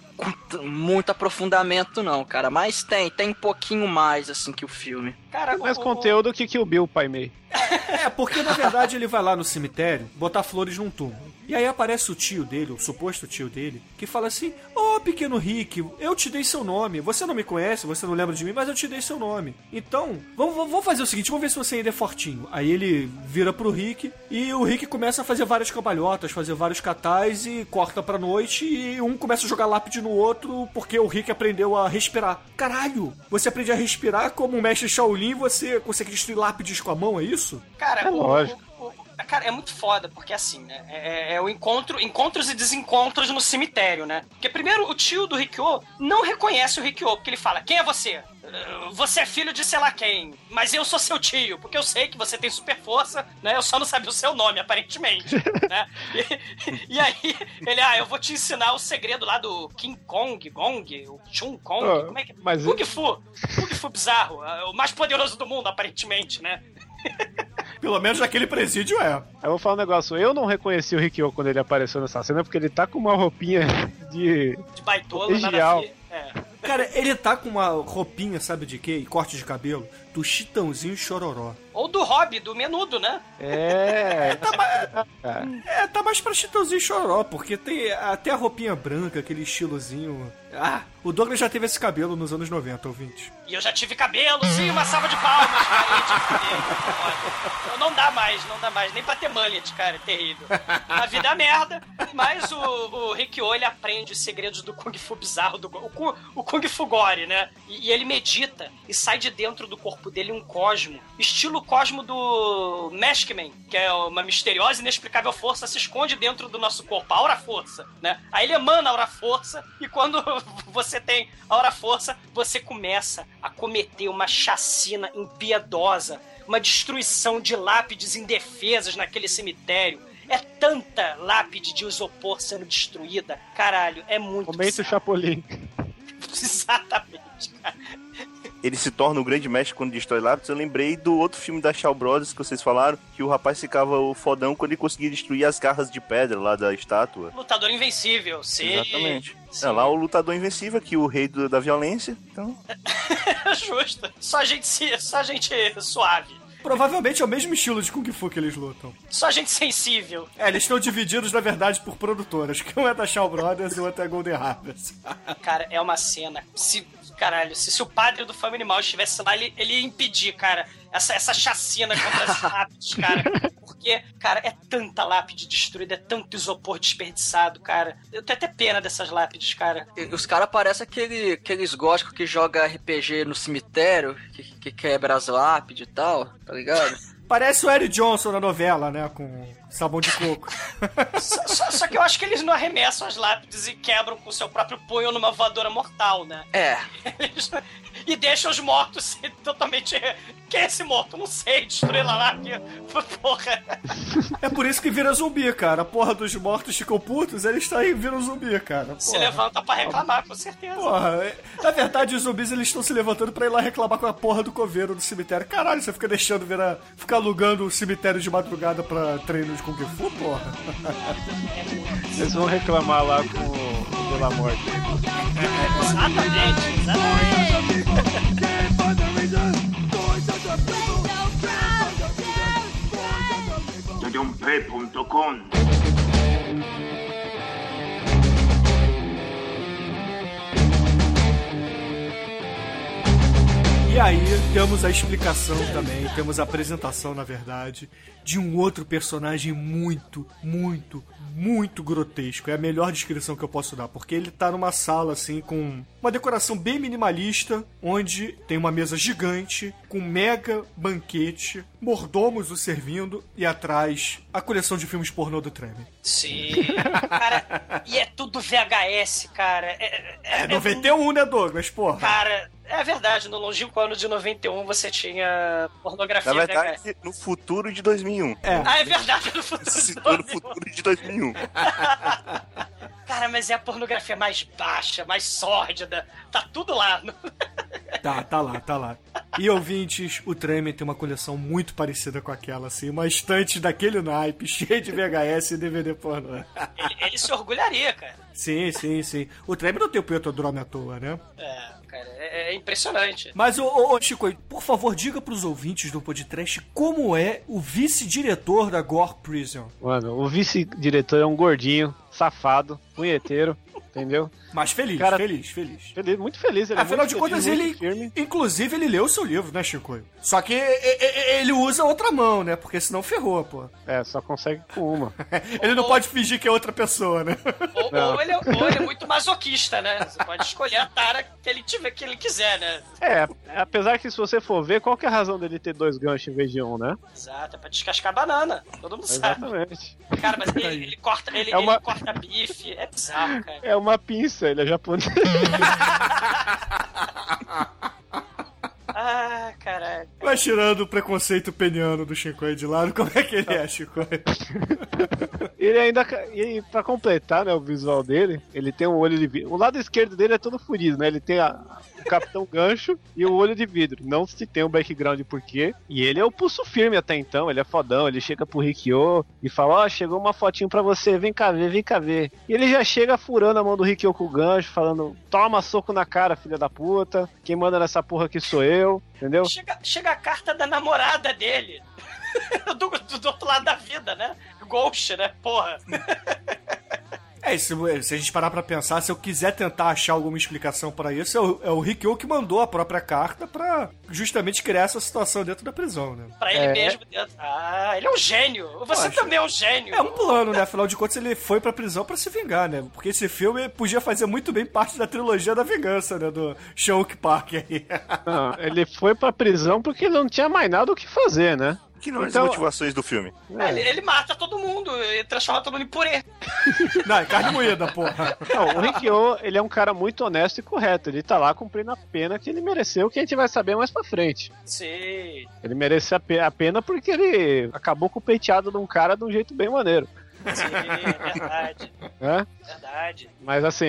muito aprofundamento, não, cara. Mas tem, tem um pouquinho mais, assim, que o filme. Cara, Mais o- conteúdo que Kill Bill, Pai Mei. *laughs* É, porque na verdade ele vai lá no cemitério botar flores num túmulo. E aí aparece o tio dele, o suposto tio dele, que fala assim: Ô pequeno Rick, eu te dei seu nome. Você não me conhece, você não lembra de mim, mas eu te dei seu nome. Então, vamos, vamos- fazer o seguinte: vamos ver se você ainda é fortinho. Aí ele vira pro Rick e o Rick começa a fazer várias cambalhotas, fazer vários catais e corta pra noite. E um começa a jogar lápide no outro porque o Rick aprendeu a respirar. Caralho, você aprende a respirar como um mestre Shaolin, você consegue destruir lápides com a mão, é isso? Cara, É o- lógico. Cara, é muito foda, porque assim, né? É, é o encontro, encontros e desencontros no cemitério, né? Porque primeiro o tio do Rikyo não reconhece o Rikyo, porque ele fala: Quem é você? "Eh, Você é filho de sei lá quem, mas eu sou seu tio, porque eu sei que você tem super força, né? Eu só não sabia o seu nome, aparentemente, *laughs* né? E, e aí, ele, ah, eu vou te ensinar o segredo lá do King Kong, Gong, o Chun Kong, Ah, como é que mas Kung Fu, Kung Fu bizarro, ah, o mais poderoso do mundo, aparentemente, né? *laughs* Pelo menos naquele presídio é. Aí eu vou falar um negócio, eu não reconheci o Rikyo quando ele apareceu nessa cena, porque ele tá com uma roupinha *laughs* de. De baitola, nada a Regial. ver. É. Cara, ele tá com uma roupinha, sabe de quê? E corte de cabelo do Chitãozinho Chororó. Ou do Hobby, do Menudo, né? É. Tá ma- cara. *laughs* É, tá mais pra Chitãozinho Chororó, porque tem até a roupinha branca, aquele estilozinho. Ah, o Douglas já teve esse cabelo nos anos 90, ouvinte. E eu já tive cabelo, sim, uma salva de palmas, cara. Então *laughs* Não dá mais, não dá mais. Nem pra ter mullet, cara, é terrível. A vida é merda, mas o, o Rikyo, ele aprende os segredos do Kung Fu bizarro, do, o, o Kung Fu Gore, né? E, e ele medita e sai de dentro do corpo dele um cosmo, estilo cosmo do Maskman, que é uma misteriosa e inexplicável força se esconde dentro do nosso corpo, a aura força, né? Aí ele emana a aura força e quando *laughs* você tem a aura força, você começa a cometer uma chacina impiedosa, uma destruição de lápides indefesas naquele cemitério. É tanta lápide de isopor sendo destruída. Caralho, é muito Momento bizarro. Chapolin. *laughs* Exatamente, cara. Ele se torna o grande mestre quando destrói lápis. Eu lembrei do outro filme da Shaw Brothers que vocês falaram, que o rapaz ficava o fodão quando ele conseguia destruir as garras de pedra lá da estátua. Lutador invencível, sim. Exatamente. Sim. É lá o lutador invencível, aqui o rei do- da violência. Então, *laughs* Justo. Só gente, só gente suave. Provavelmente é o mesmo estilo de Kung Fu que eles lutam. Só gente sensível. É, eles estão divididos, na verdade, por produtoras. Que um é da Shaw Brothers e o outro é Golden Harvest. Cara, é uma cena. Se, caralho, se, se o padre do Fama Animal estivesse lá, ele, ele ia impedir, cara, essa, essa chacina contra as *laughs* lápides, cara. Porque, cara, é tanta lápide destruída, é tanto isopor desperdiçado, cara. Eu tenho até pena dessas lápides, cara. E Os caras parecem aquele, aqueles góticos que joga RPG no cemitério, que, que quebra as lápides e tal, tá ligado? Parece o Eric Johnson na novela, né? Com sabão de coco. Só, só- só que eu acho que eles não arremessam as lápides e quebram com o seu próprio punho numa voadora mortal, né? É, *laughs* Eles- e deixam os mortos ser *laughs* totalmente. Quem é esse morto? Não sei, destruir lá lá. que- *laughs* Porra. É por isso que vira zumbi, cara. A porra dos mortos ficam putos, eles estão aí viram zumbi, cara. Se Porra. levanta pra reclamar, com certeza. Porra, é- na verdade, os zumbis eles estão se levantando pra ir lá reclamar com a porra do coveiro do cemitério. Caralho, você fica deixando virar. ficar alugando o cemitério de madrugada pra treino de Kung Fu, porra. *laughs* Eles vão reclamar lá com o Pela Morte. Exatamente, exatamente. P.com aí temos a explicação também, temos a apresentação, na verdade, de um outro personagem muito, muito, muito grotesco. É a melhor descrição que eu posso dar, porque ele tá numa sala assim com uma decoração bem minimalista, onde tem uma mesa gigante com um mega banquete, mordomos o servindo e atrás a coleção de filmes pornô do Treme. Sim. Cara, e é tudo VHS, cara. É, é, É 91, né, Douglas? Porra. Cara, é verdade, no longínquo ano de 91 você tinha pornografia na VHS. verdade, no futuro de 2001. É. Ah, é verdade, no futuro. Se citou no futuro de 2001. *laughs* Cara, mas é a pornografia mais baixa, mais sórdida. Tá tudo lá. *laughs* Tá, tá lá, tá lá. E ouvintes, o Tremer tem uma coleção muito parecida com aquela, assim, uma estante daquele naipe, *laughs* cheia de VHS e DVD pornô. Ele, ele se orgulharia, cara. Sim, sim, sim. O Tremer não tem o Petrodrome à toa, né? É, cara, é- é- é impressionante. Mas, ô, ô, ô, Chico, por favor, diga pros ouvintes do podcast como é o vice-diretor da Gore Prison. Mano, o vice-diretor é um gordinho, safado, punheteiro, entendeu? Mas feliz, Cara- feliz, feliz. Feliz, muito feliz. Ele é Afinal muito de feliz, contas, ele. firme. Inclusive, ele leu o seu livro, né, Chico? Só que ele usa outra mão, né? Porque senão ferrou, pô. É, só consegue com uma. *laughs* Ele não pode fingir que é outra pessoa, né? Ou, Não. ou ele, é- ou ele é muito masoquista, né? Você pode escolher a tara que ele tiver, que ele quiser, né? É, apesar que se você for ver, qual que é a razão dele ter dois ganchos em vez de um, né? Exato, é pra descascar banana. Todo mundo sabe. Exatamente. Cara, mas ele, *laughs* ele corta, ele, É uma- ele corta bife, é bizarro, cara. É uma pinça, ele é japonês. Ah, caralho. Mas tirando o preconceito peniano do Shinkoi de lado, como é que ele é, Shinkoi? Ele ainda. E pra completar, né, o visual dele, ele tem um olho de vidro. O lado esquerdo dele é todo furido, né? Ele tem a- o Capitão Gancho e o olho de vidro. Não se tem um background porquê. E ele é o pulso firme até então, ele é fodão. Ele chega pro Rikyo e fala: Ó, chegou uma fotinho pra você, vem cá ver, vem cá ver. E ele já chega furando a mão do Rikyo com o gancho, falando: toma soco na cara, filha da puta. Quem manda nessa porra aqui sou eu, entendeu? Chega, chega a carta da namorada dele. *laughs* do, do, do outro lado da vida, né? Ghost, né? Porra. *laughs* É, se, se a gente parar pra pensar, se eu quiser tentar achar alguma explicação pra isso, é o, é o Rikyo que mandou a própria carta pra justamente criar essa situação dentro da prisão, né? Pra ele É. mesmo dentro. Ah, ele é um gênio. Você Acho. também é um gênio. É um plano, né? Afinal de contas, ele foi pra prisão pra se vingar, né? Porque esse filme podia fazer muito bem parte da trilogia da vingança, né? Do Shonk Park aí. Não, ele foi pra prisão porque ele não tinha mais nada o que fazer, né? Que não é as Então- motivações do filme. Ah, Ele, ele mata todo mundo e transforma todo mundo em purê. *laughs* Não, é carne moída, porra. Não, o Rikyo, ele é um cara muito honesto e correto. Ele tá lá cumprindo a pena que ele mereceu, que a gente vai saber mais pra frente. Sim. Ele merece a pe- a pena porque ele acabou com o peiteado de um cara de um jeito bem maneiro. Sim, é verdade. Né? Verdade. Mas assim,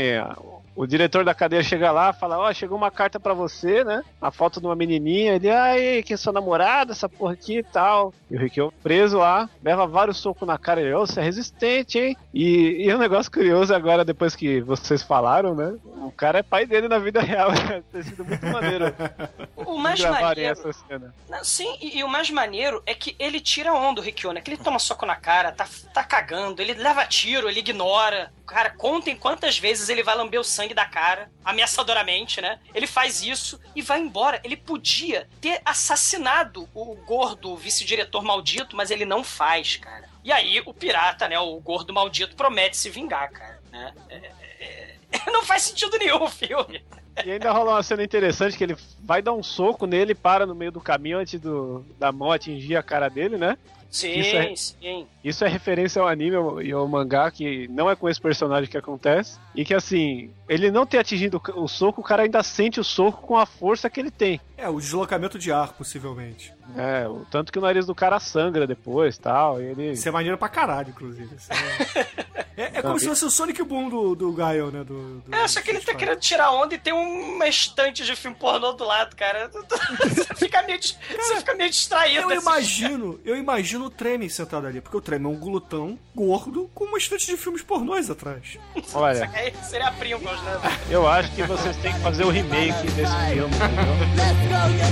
o diretor da cadeia chega lá fala, ó, chegou uma carta pra você, né? A foto de uma menininha, ele, ai, quem é sua namorada, essa porra aqui e tal. E o Rikyo preso lá, leva vários socos na cara, ele, ô, você é resistente, hein? E, e um negócio curioso agora, depois que vocês falaram, né? O cara é pai dele na vida real, *laughs* tem sido muito maneiro *laughs* O mais maneiro. essa cena. Não, sim, e, e o mais maneiro é que ele tira onda do Rikyo, né? Que ele toma soco na cara, tá, tá cagando, ele leva tiro, ele ignora. Cara, contem quantas vezes ele vai lamber o sangue da cara, ameaçadoramente, né? Ele faz isso e vai embora. Ele podia ter assassinado o gordo vice-diretor maldito, mas ele não faz, cara. E aí o pirata, né? O gordo maldito promete se vingar, cara. Né? É- é- é- *laughs* não faz sentido nenhum o filme. E ainda rola uma cena interessante que ele vai dar um soco nele, para no meio do caminho antes do, da mão atingir a cara dele, né? Sim, Isso é- sim. Isso é referência ao anime e ao mangá, que não é com esse personagem que acontece. E que assim, ele não ter atingido o soco, o cara ainda sente o soco com a força que ele tem. É, o deslocamento de ar, possivelmente. É, o tanto que o nariz do cara sangra depois tal. E ele. Isso é maneiro pra caralho, inclusive. Isso é... É, é como se fosse o Sonic Boom do, do Gaio, né? Do, do- É, só que ele tá querendo tirar onda e tem uma estante de filme pornô do lado, cara. *laughs* Você fica meio, dis- você fica meio distraído. Eu imagino, eu imagino o Tremen sentado ali, porque o Tremen é um glutão gordo com uma estante de filmes pornôs atrás. Olha, seria Pringles, né? eu acho que vocês têm que fazer o remake desse filme, entendeu? Let's go,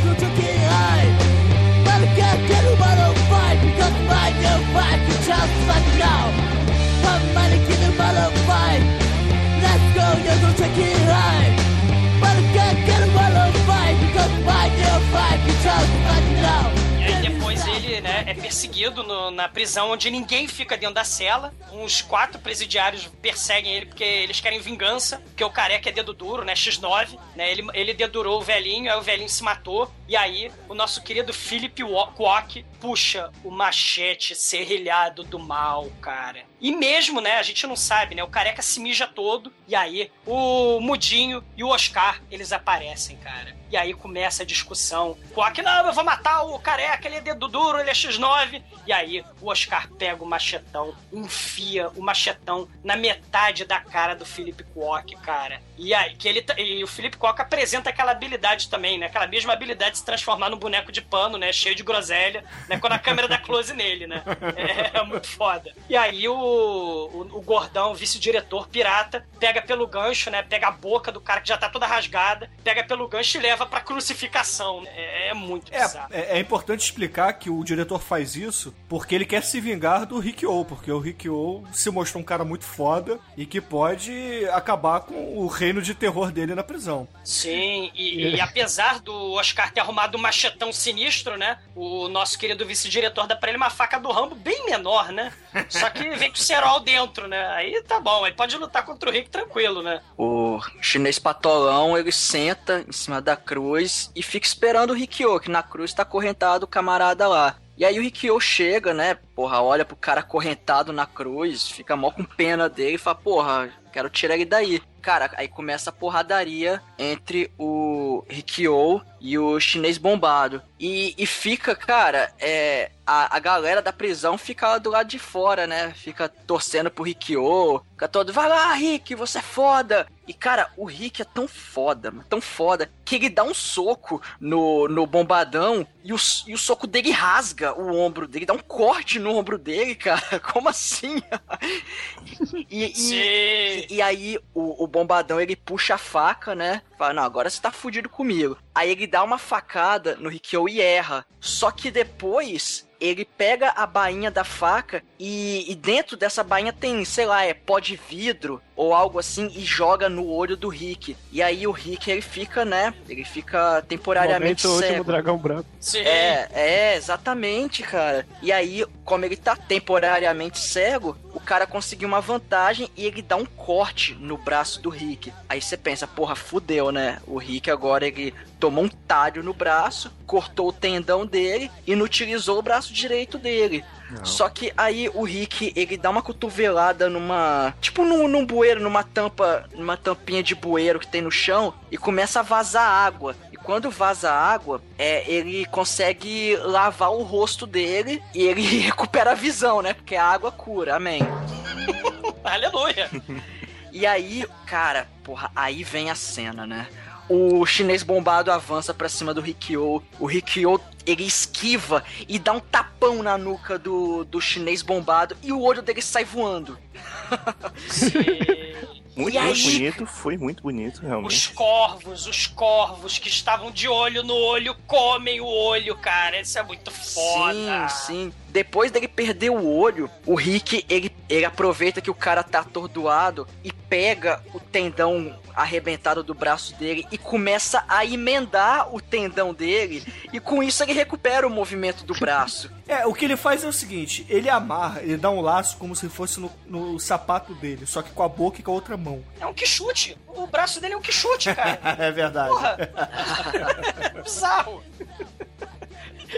né, é perseguido no- na prisão onde ninguém fica dentro da cela. Uns quatro presidiários perseguem ele porque eles querem vingança, porque o careca é dedo duro, né, X9, né, ele, ele dedurou o velhinho, aí o velhinho se matou, e aí o nosso querido Philip Kwok puxa o machete serrilhado do mal, cara. E mesmo, né, a gente não sabe, né, o careca se mija todo, e aí o Mudinho e o Oscar, eles aparecem, cara. E aí começa a discussão. Kwok, não, eu vou matar o careca, ele é dedo duro, ele é X9. E aí o Oscar pega o machetão, enfia o machetão na metade da cara do Philip Kwok, cara. E aí que ele e o Philip Kwok apresenta aquela habilidade também, né? Aquela mesma habilidade de se transformar num boneco de pano, né? Cheio de groselha, né? Quando a câmera dá close nele, né? É, é muito foda. E aí o, o, o gordão, o vice-diretor pirata, pega pelo gancho, né? Pega a boca do cara que já tá toda rasgada, pega pelo gancho e leva pra crucificação. É, é muito É, bizarro. é, é importante explicar que o diretor faz isso porque ele quer se vingar do Rikyo, porque o Rikyo se mostrou um cara muito foda e que pode acabar com o reino de terror dele na prisão. Sim, e, *laughs* e apesar do Oscar ter arrumado um machetão sinistro, né? O nosso querido vice-diretor dá pra ele uma faca do Rambo bem menor, né? Só que vem com cerol dentro, né? Aí tá bom, aí pode lutar contra o Rick tranquilo, né? O chinês patolão, ele senta em cima da cruz e fica esperando o Rikyo, que na cruz tá acorrentado o camarada lá. E aí o Rikyo chega, né? Porra, olha pro cara acorrentado na cruz, fica mó com pena dele e fala, porra, quero tirar ele daí. Cara, aí começa a porradaria entre o Rikyo e o chinês bombado. E, e fica, cara, é, a, a galera da prisão fica lá do lado de fora, né? Fica torcendo pro Rikyo. Fica todo, vai lá, Rick, você é foda. E, cara, o Rick é tão foda, mano, tão foda, que ele dá um soco no, no bombadão e o, e o soco dele rasga o ombro dele, dá um corte no ombro dele, cara. *laughs* Como assim? e, e, e, e aí o, o bombadão ele puxa a faca, né? Fala, não, agora você tá fudido comigo. Aí ele dá uma facada no Rikyo e erra. Só que depois ele pega a bainha da faca e, e dentro dessa bainha tem, sei lá, é pó de vidro ou algo assim e joga no olho do Rick. E aí o Rick ele fica, né? Ele fica temporariamente Momento último cego. dragão branco. Sim. É, é, exatamente, cara. E aí, como ele tá temporariamente cego, o cara conseguiu uma vantagem e ele dá um corte no braço do Rick. Aí você pensa, porra, fudeu, né? O Rick agora ele tomou um talho no braço, cortou o tendão dele e inutilizou o braço direito dele. Só que aí o Rick, ele dá uma cotovelada numa. Tipo num, num bueiro, numa tampa. Numa tampinha de bueiro que tem no chão e começa a vazar água. E quando vaza água, é, ele consegue lavar o rosto dele e ele *laughs* recupera a visão, né? Porque a água cura, amém. Aleluia. E aí, cara, porra, aí vem a cena, né? O chinês bombado avança pra cima do Rikyo. O Rikyo, ele esquiva e dá um tapão na nuca do, do chinês bombado e o olho dele sai voando. *laughs* Muito, aí? muito bonito, foi muito bonito, Os realmente. corvos, os corvos que estavam de olho no olho comem o olho, cara. Isso é muito foda. Sim, sim. Depois dele perder o olho, o Rick, ele, ele aproveita que o cara tá atordoado e pega o tendão arrebentado do braço dele e começa a emendar o tendão dele e com isso ele recupera o movimento do braço. *laughs* É, o que ele faz é o seguinte: ele amarra, ele dá um laço como se fosse no, no sapato dele, só que com a boca e com a outra mão. É um quichute. O braço dele é um quichute, cara. *laughs* é verdade. Porra. *laughs* Bizarro.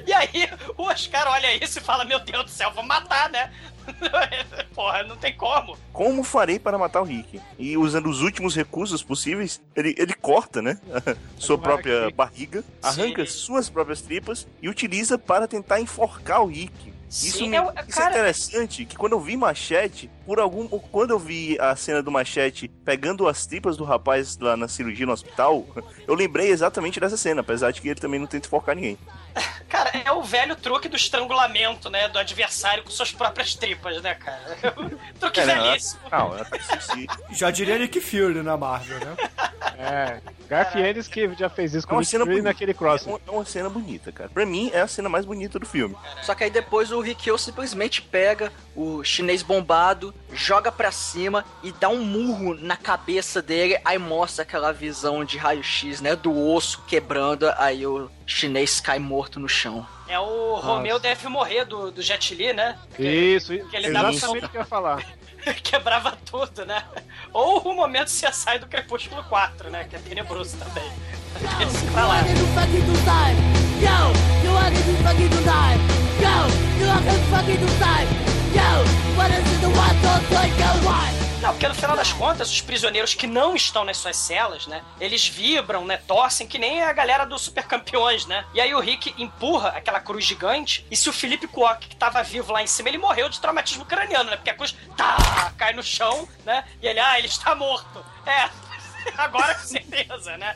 E aí, o Oscar olha isso e fala: Meu Deus do céu, vou matar, né? *laughs* Porra, não tem como. Como farei para matar o Rick? E usando os últimos recursos possíveis, ele, ele corta, né? *laughs* Sua própria barriga, arranca suas próprias tripas e utiliza para tentar enforcar o Rick. Isso, Sim, me- é o- isso cara- é interessante que quando eu vi Machete, por algum. Quando eu vi a cena do Machete pegando as tripas do rapaz lá na cirurgia no hospital, *laughs* eu lembrei exatamente dessa cena, apesar de que ele também não tenta enforcar ninguém. Cara, é o velho truque do estrangulamento, né? Do adversário com suas próprias tripas, né, cara? *laughs* truque É, velhíssimo. Não, ela tá *laughs* Já diria Nick Fury na Marvel, né? É, Garth Ennis que já fez isso É com o uma Nick cena bonita. naquele cross. É uma, é uma cena bonita, cara. Pra mim, é a cena mais bonita do filme. Só que aí depois o Rikyo simplesmente pega o chinês bombado, joga pra cima e dá um murro na cabeça dele, aí mostra aquela visão de raio-x, né, do osso quebrando, aí o chinês cai morto no chão. É o Romeu deve morrer do, do Jet Li, né? Isso, Que ele dava exatamente o que eu ia falar. *laughs* Quebrava tudo, né? Ou o momento CSI do Crepúsculo 4, né? Que é tenebroso também. Esse You vai lá. wanted to fucking do time. Yo, you wanted to fucking do time. Yo, what is it the one don't take a one? Não, porque no final das contas, os prisioneiros que não estão nas suas celas, né? Eles vibram, né? Torcem que nem a galera dos super campeões, né? E aí o Rick empurra aquela cruz gigante. E se o Felipe Kwok, que tava vivo lá em cima, ele morreu de traumatismo craniano, né? Porque a cruz tá, cai no chão, né? E ele, ah, ele está morto. É. *laughs* Agora com certeza, né?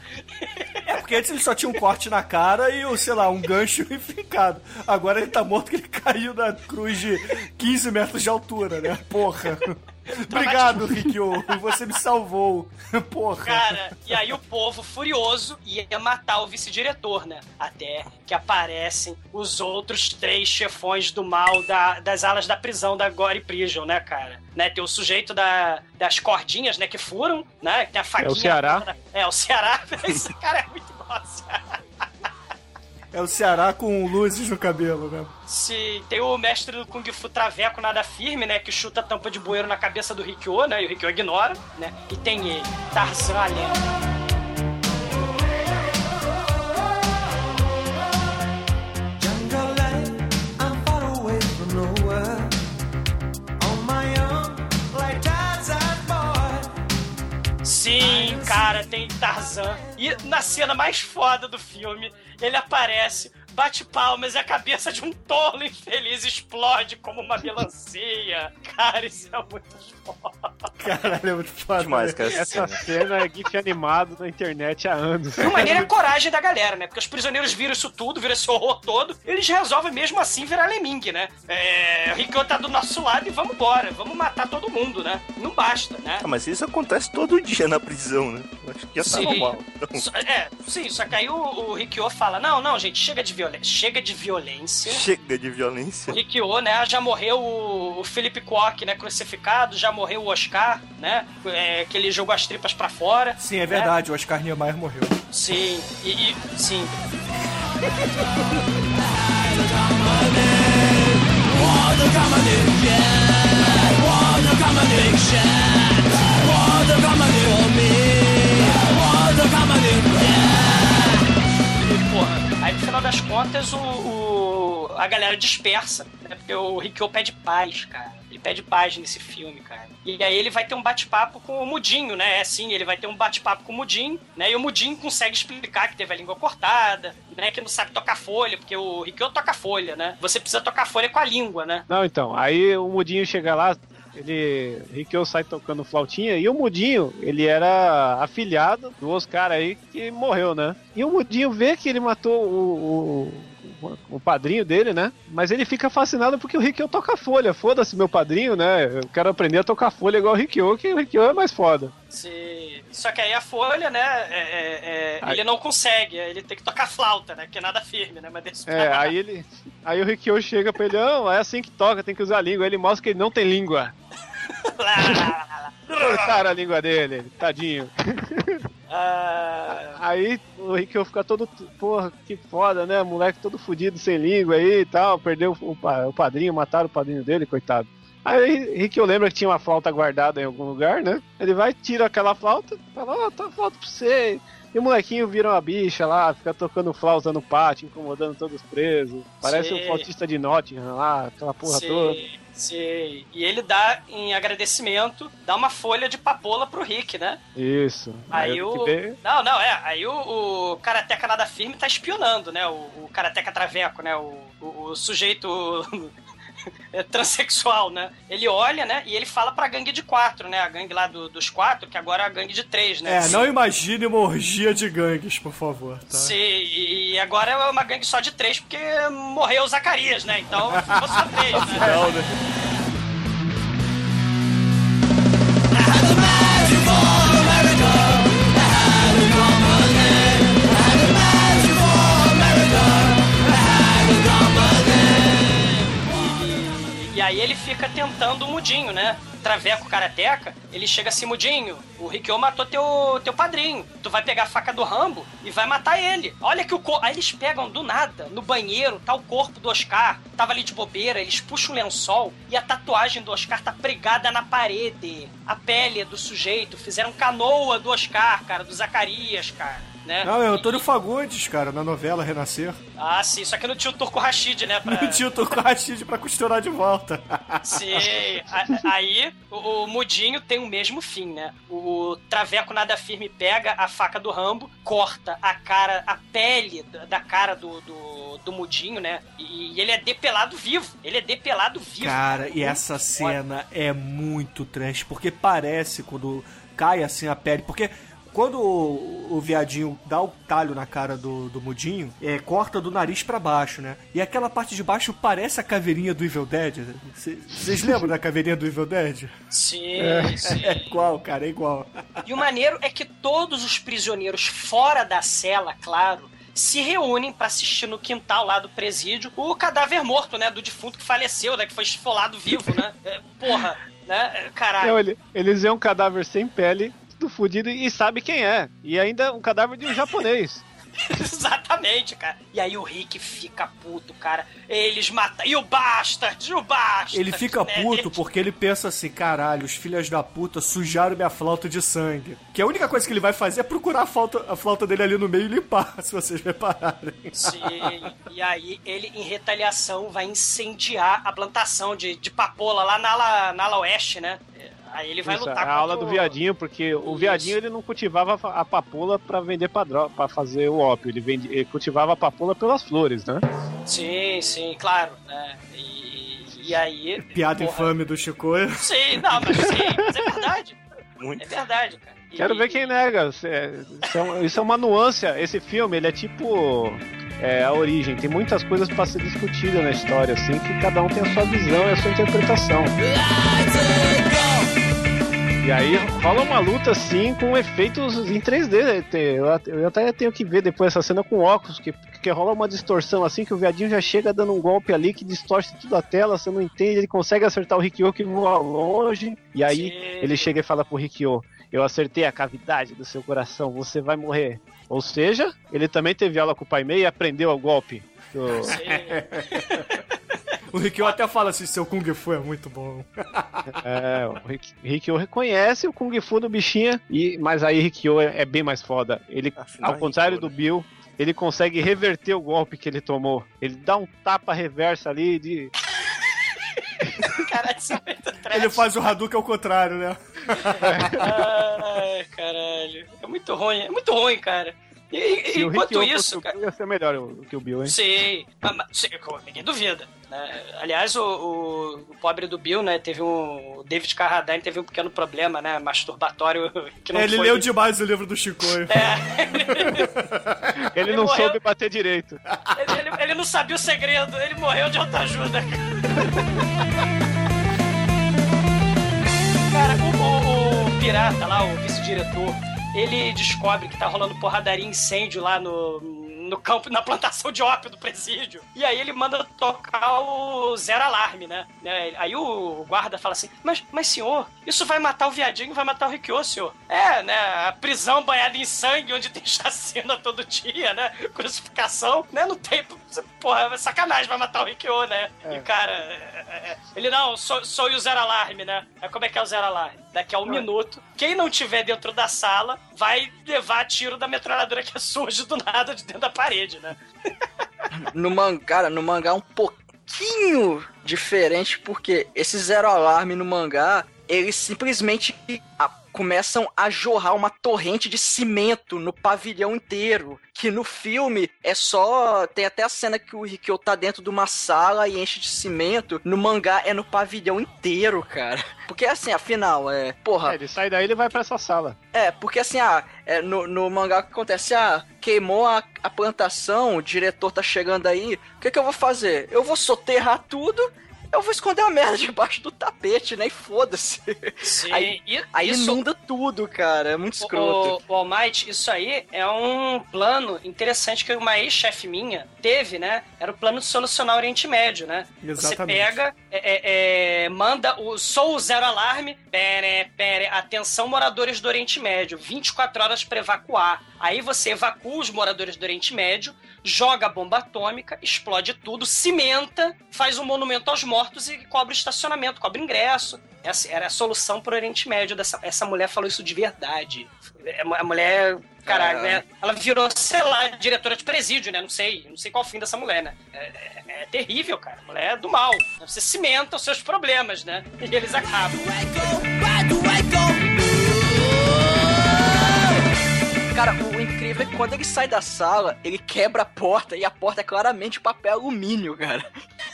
É porque antes ele só tinha um corte na cara e, sei lá, um gancho e fincado. Agora ele tá morto porque ele caiu da cruz de 15 metros de altura, né? Porra. Obrigado, Rikyo. Você me salvou. Porra. Cara, e aí o povo furioso ia matar o vice-diretor, né? Até que aparecem os outros três chefões do mal da- das alas da prisão da Gory Prison, né, cara? Né, tem o sujeito da, das cordinhas, né, que furam, né? Tem a faquinha. Ceará. É, o Ceará. *laughs* Esse cara é muito ao Ceará. É o Ceará com luzes no cabelo, né? Se tem o mestre do Kung Fu Traveco nada firme, né? Que chuta a tampa de bueiro na cabeça do Rikyo, né? E o Rikyo ignora, né? E tem ele, Tarzan a. Tarzan. E na cena mais foda do filme, ele aparece, bate palmas e a cabeça de um tolo infeliz explode como uma melancia. Cara, isso é muito foda. Caralho, é muito foda. Demais, cara. Essa cena é gif animado na internet há anos. E o maneiro é a coragem da galera, né? Porque os prisioneiros viram isso tudo, viram esse horror todo, eles resolvem mesmo assim virar Lemming, né? É, o Rikyo tá do nosso lado e vamos embora, vamos matar todo mundo, né? Não basta, né? Ah, mas isso acontece todo dia na prisão, né? Acho que já tá Sim. normal. Só- É, sim, só que aí o, o Rikyo fala: não, não, gente, chega de violência. Chega de violência. Chega de violência. Rikyo, né? Já morreu o, o Felipe Kwok, né? Crucificado, já morreu o Oscar, né? É, que ele jogou as tripas pra fora. Sim, é verdade, o Oscar Niemeyer morreu. Sim, e, e- sim. Final das contas o, o- a galera dispersa, né? Porque o Rikyo pede paz, cara. Ele pede paz nesse filme, cara. E aí ele vai ter um bate-papo com o Mudinho, né? É assim, ele vai ter um bate-papo com o Mudinho, né? E o Mudinho consegue explicar que teve a língua cortada, né? Que não sabe tocar folha, porque o Rikyo toca folha, né? Você precisa tocar folha com a língua, né? Não, então, aí o Mudinho chega lá, ele. Rikyo sai tocando flautinha, e o Mudinho, ele era afilhado do Oscar aí que morreu, né? E o Mudinho vê que ele matou o. o o padrinho dele, né? Mas ele fica fascinado porque o Rikyo toca folha. Foda-se meu padrinho, né? Eu quero aprender a tocar folha igual o Rikyo, que o Rikyo é mais foda. Se... Só que aí a folha, né? é- é- é- Ele não consegue, ele tem que tocar flauta, né? Que é nada firme, né? Mas deixa É, aí ele. Aí o Rikyo chega pra ele, não, é assim que toca, tem que usar a língua. Aí ele mostra que ele não tem língua. *laughs* Cortaram a língua dele, tadinho. *laughs* Ah, Aí o Rikyo fica todo, porra, que foda, né? Moleque todo fudido sem língua aí e tal. Perdeu o, o padrinho, mataram o padrinho dele, coitado. Aí Rikyo lembra que tinha uma flauta guardada em algum lugar, né? Ele vai, tira aquela flauta, fala, ó, tá a flauta pra você. E o molequinho vira uma bicha lá, fica tocando flauta no pátio, incomodando todos os presos. Parece Sim. um flautista de Nottingham lá, aquela porra toda. Sim. E ele dá, em agradecimento, dá uma folha de papoula pro Rick, né? Isso. Aí o. Não, não, é. Aí o, o Nada Firme tá espionando, né? O, o Karateka Traveco, né? O, o, o sujeito *laughs* transexual, né? Ele olha, né? E ele fala pra gangue de quatro, né? A gangue lá do- dos quatro, que agora é a gangue de três, né? É, não imagine uma orgia de gangues, por favor, tá? Sim, e agora é uma gangue só de três, porque morreu o Zacarias, né? Então ficou só três, né? *laughs* E aí ele fica tentando o Mudinho, né? Traveco Karateca, ele chega assim, Mudinho, o Rikyo matou teu, teu padrinho. Tu vai pegar a faca do Rambo e vai matar ele. Olha que o corpo. Aí eles pegam do nada, no banheiro, tá o corpo do Oscar, tava ali de bobeira, eles puxam o lençol e a tatuagem do Oscar tá pregada na parede. A pele do sujeito, fizeram canoa do Oscar, cara, do Zacarias, cara. Né? Não, é o Antônio Fagundes, cara, na novela Renascer. Ah, sim, só que não tinha o Turco Rashid, né? Pra... Não tinha o Turco Rashid pra costurar de volta. Sim, a- aí o, o Mudinho tem o mesmo fim, né? O Traveco Nada Firme pega a faca do Rambo, corta a cara, a pele da, cara do, do, do Mudinho, né? E, e ele é depelado vivo. Ele é depelado vivo. Cara, e essa cena é muito trash, porque parece quando cai assim a pele, porque quando o, o viadinho dá o talho na cara do, do mudinho, é, corta do nariz pra baixo, né? E aquela parte de baixo parece a caveirinha do Evil Dead. Vocês lembram da caveirinha do Evil Dead? Sim, sim. É igual, cara, é igual. E o maneiro é que todos os prisioneiros fora da cela, claro, se reúnem pra assistir no quintal lá do presídio o cadáver morto, né? Do defunto que faleceu, né? Que foi esfolado vivo, né? É, porra, né? Caralho. Não, ele- eles veem um cadáver sem pele, tudo fudido, e sabe quem é. E ainda um cadáver de um japonês. *laughs* Exatamente, cara. E aí o Rick fica puto, cara. Eles matam. E o Bastard, e o Bastard. Ele fica né? puto porque ele pensa assim: caralho, os filhos da puta sujaram minha flauta de sangue. Que a única coisa que ele vai fazer é procurar a flauta, a flauta dele ali no meio e limpar, *laughs* se vocês repararem. Sim, e aí ele, em retaliação, vai incendiar a plantação de, de papoula lá na ala, na ala oeste, né? Aí ele vai Isso, lutar a contra aula o- do viadinho, porque o Isso. viadinho ele não cultivava a a papoula pra vender pra, dro- pra fazer o ópio, ele, vende, ele cultivava a papoula pelas flores, né? Sim, sim, claro. Né? E, e aí. Piada porra, infame do Chicoio. Sim, não, mas sim, mas é verdade. É verdade, cara. E- Quero ver quem nega. Isso é, isso é um- é uma nuance. Esse filme, ele é tipo é, a origem. Tem muitas coisas pra ser discutida na história, assim, que cada um tem a sua visão e a sua interpretação. E aí rola uma luta assim com efeitos em 3D. né? Eu, at- eu até tenho que ver depois essa cena com óculos, que, que rola uma distorção assim que o viadinho já chega dando um golpe ali que distorce tudo a tela, você não entende, ele consegue acertar o Rikyo que voa longe, e aí ele chega e fala pro Rikyo, eu acertei a cavidade do seu coração, você vai morrer. Ou seja, ele também teve aula com o Pai Mei e aprendeu o golpe. do- *laughs* O Rikyo até fala assim: seu Kung Fu é muito bom. É, o Rik- Rikyo reconhece o Kung Fu do bichinha, e, mas aí Rikyo é, é bem mais foda. Ele, Afinal, ao contrário do Bill, ele consegue reverter o golpe que ele tomou. Ele dá um tapa reversa ali de. Caralho, isso é muito trash. Ele faz o Hadouken ao contrário, né? Ai, caralho. É muito ruim, é muito ruim, cara. E, e- enquanto isso, cara. Ia ser melhor que o Bill, hein? Sim, Ah, mas- sim, ninguém duvida. Né? Aliás, o, o- o pobre do Bill, né, teve um. O David Carradine teve um pequeno problema, né? Masturbatório *laughs* que não Ele foi. leu demais o livro do Chicoio. *laughs* Ele, Ele não morreu- soube bater direito. Ele, ele- ele não sabia o segredo, ele morreu de autoajuda. *laughs* Cara, o, o- o pirata lá, o vice-diretor, ele descobre que tá rolando porradaria e incêndio lá no, no campo, na plantação de ópio do presídio. E aí ele manda tocar o zero alarme, né? Né? Aí o guarda fala assim: Mas, mas senhor, isso vai matar o viadinho, vai matar o Rikyo, senhor. É, né? A prisão banhada em sangue, onde *laughs* tem chacina todo dia, né? Crucificação, né? Não tem. Porra, é sacanagem, vai matar o Rikyo, né? E cara, é- é- ele não, sou, sou o zero alarme, né? Aí como é que é o zero alarme? Daqui a um minuto, quem não tiver dentro da sala vai levar tiro da metralhadora que surge do nada de dentro da parede, né? *laughs* No mangá, no mangá é um pouquinho diferente, porque esse zero alarme no mangá, eles simplesmente a- começam a jorrar uma torrente de cimento no pavilhão inteiro. Que no filme é só. Tem até a cena que o Rikyo tá dentro de uma sala e enche de cimento. No mangá é no pavilhão inteiro, cara. *laughs* Porque assim, afinal, é. Porra. É, ele sai daí e ele vai pra essa sala. É, porque assim, ah, é, no, no mangá o que acontece? Ah, queimou a, a plantação, o diretor tá chegando aí, o que que eu vou fazer? Eu vou soterrar tudo, eu vou esconder a merda debaixo do tapete, né? E foda-se. Sim, Aí, e- aí isso- inunda tudo, cara, é muito escroto. O, o All Might, isso aí é um plano interessante que uma ex-chefe minha teve, né? Era o plano de solucionar o Oriente Médio, né? Você Exatamente. pega, é, é, é, manda o sou o zero alarme, pere, pere, atenção moradores do Oriente Médio, 24 horas para evacuar. Aí você evacua os moradores do Oriente Médio, joga a bomba atômica, explode tudo, cimenta, faz um monumento aos mortos e cobra estacionamento, cobra ingresso. Essa era a solução pro Oriente Médio. Dessa, essa mulher falou isso de verdade. É, A mulher, caralho, né? Ela virou, sei lá, diretora de presídio, né? Não sei. Não sei qual o fim dessa mulher, né? É, é- é terrível, cara. A mulher é do mal. Você cimenta os seus problemas, né? *laughs* E eles acabam. Cara, o incrível é que quando ele sai da sala, ele quebra a porta e a porta é claramente papel alumínio, cara.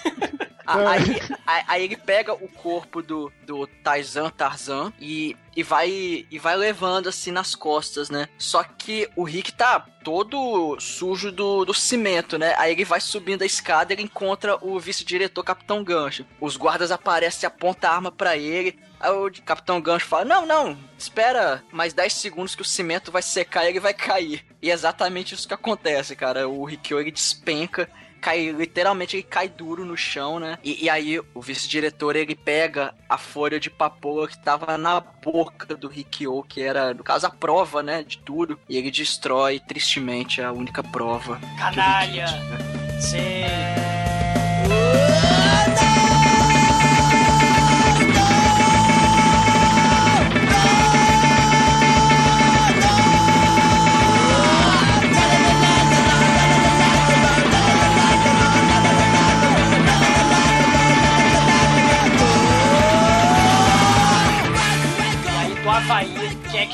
*laughs* A- Aí, aí, aí ele pega o corpo do, do Tarzan, Tarzan, e, e, vai, e vai levando assim nas costas, né? Só que o Rick tá todo sujo do, do cimento, né? Aí ele vai subindo a escada e ele encontra o vice-diretor Capitão Gancho. Os guardas aparecem e apontam a arma pra ele. Aí o Capitão Gancho fala: Não, não, espera mais 10 segundos que o cimento vai secar e ele vai cair. E é exatamente isso que acontece, cara. O Rikyo ele despenca cai, literalmente ele cai duro no chão, né? E, e aí o vice-diretor ele pega a folha de papoula que tava na boca do Rikyo, que era, no caso, a prova, né, de tudo. E ele destrói tristemente a única prova. Canalha. Tinha. Sim.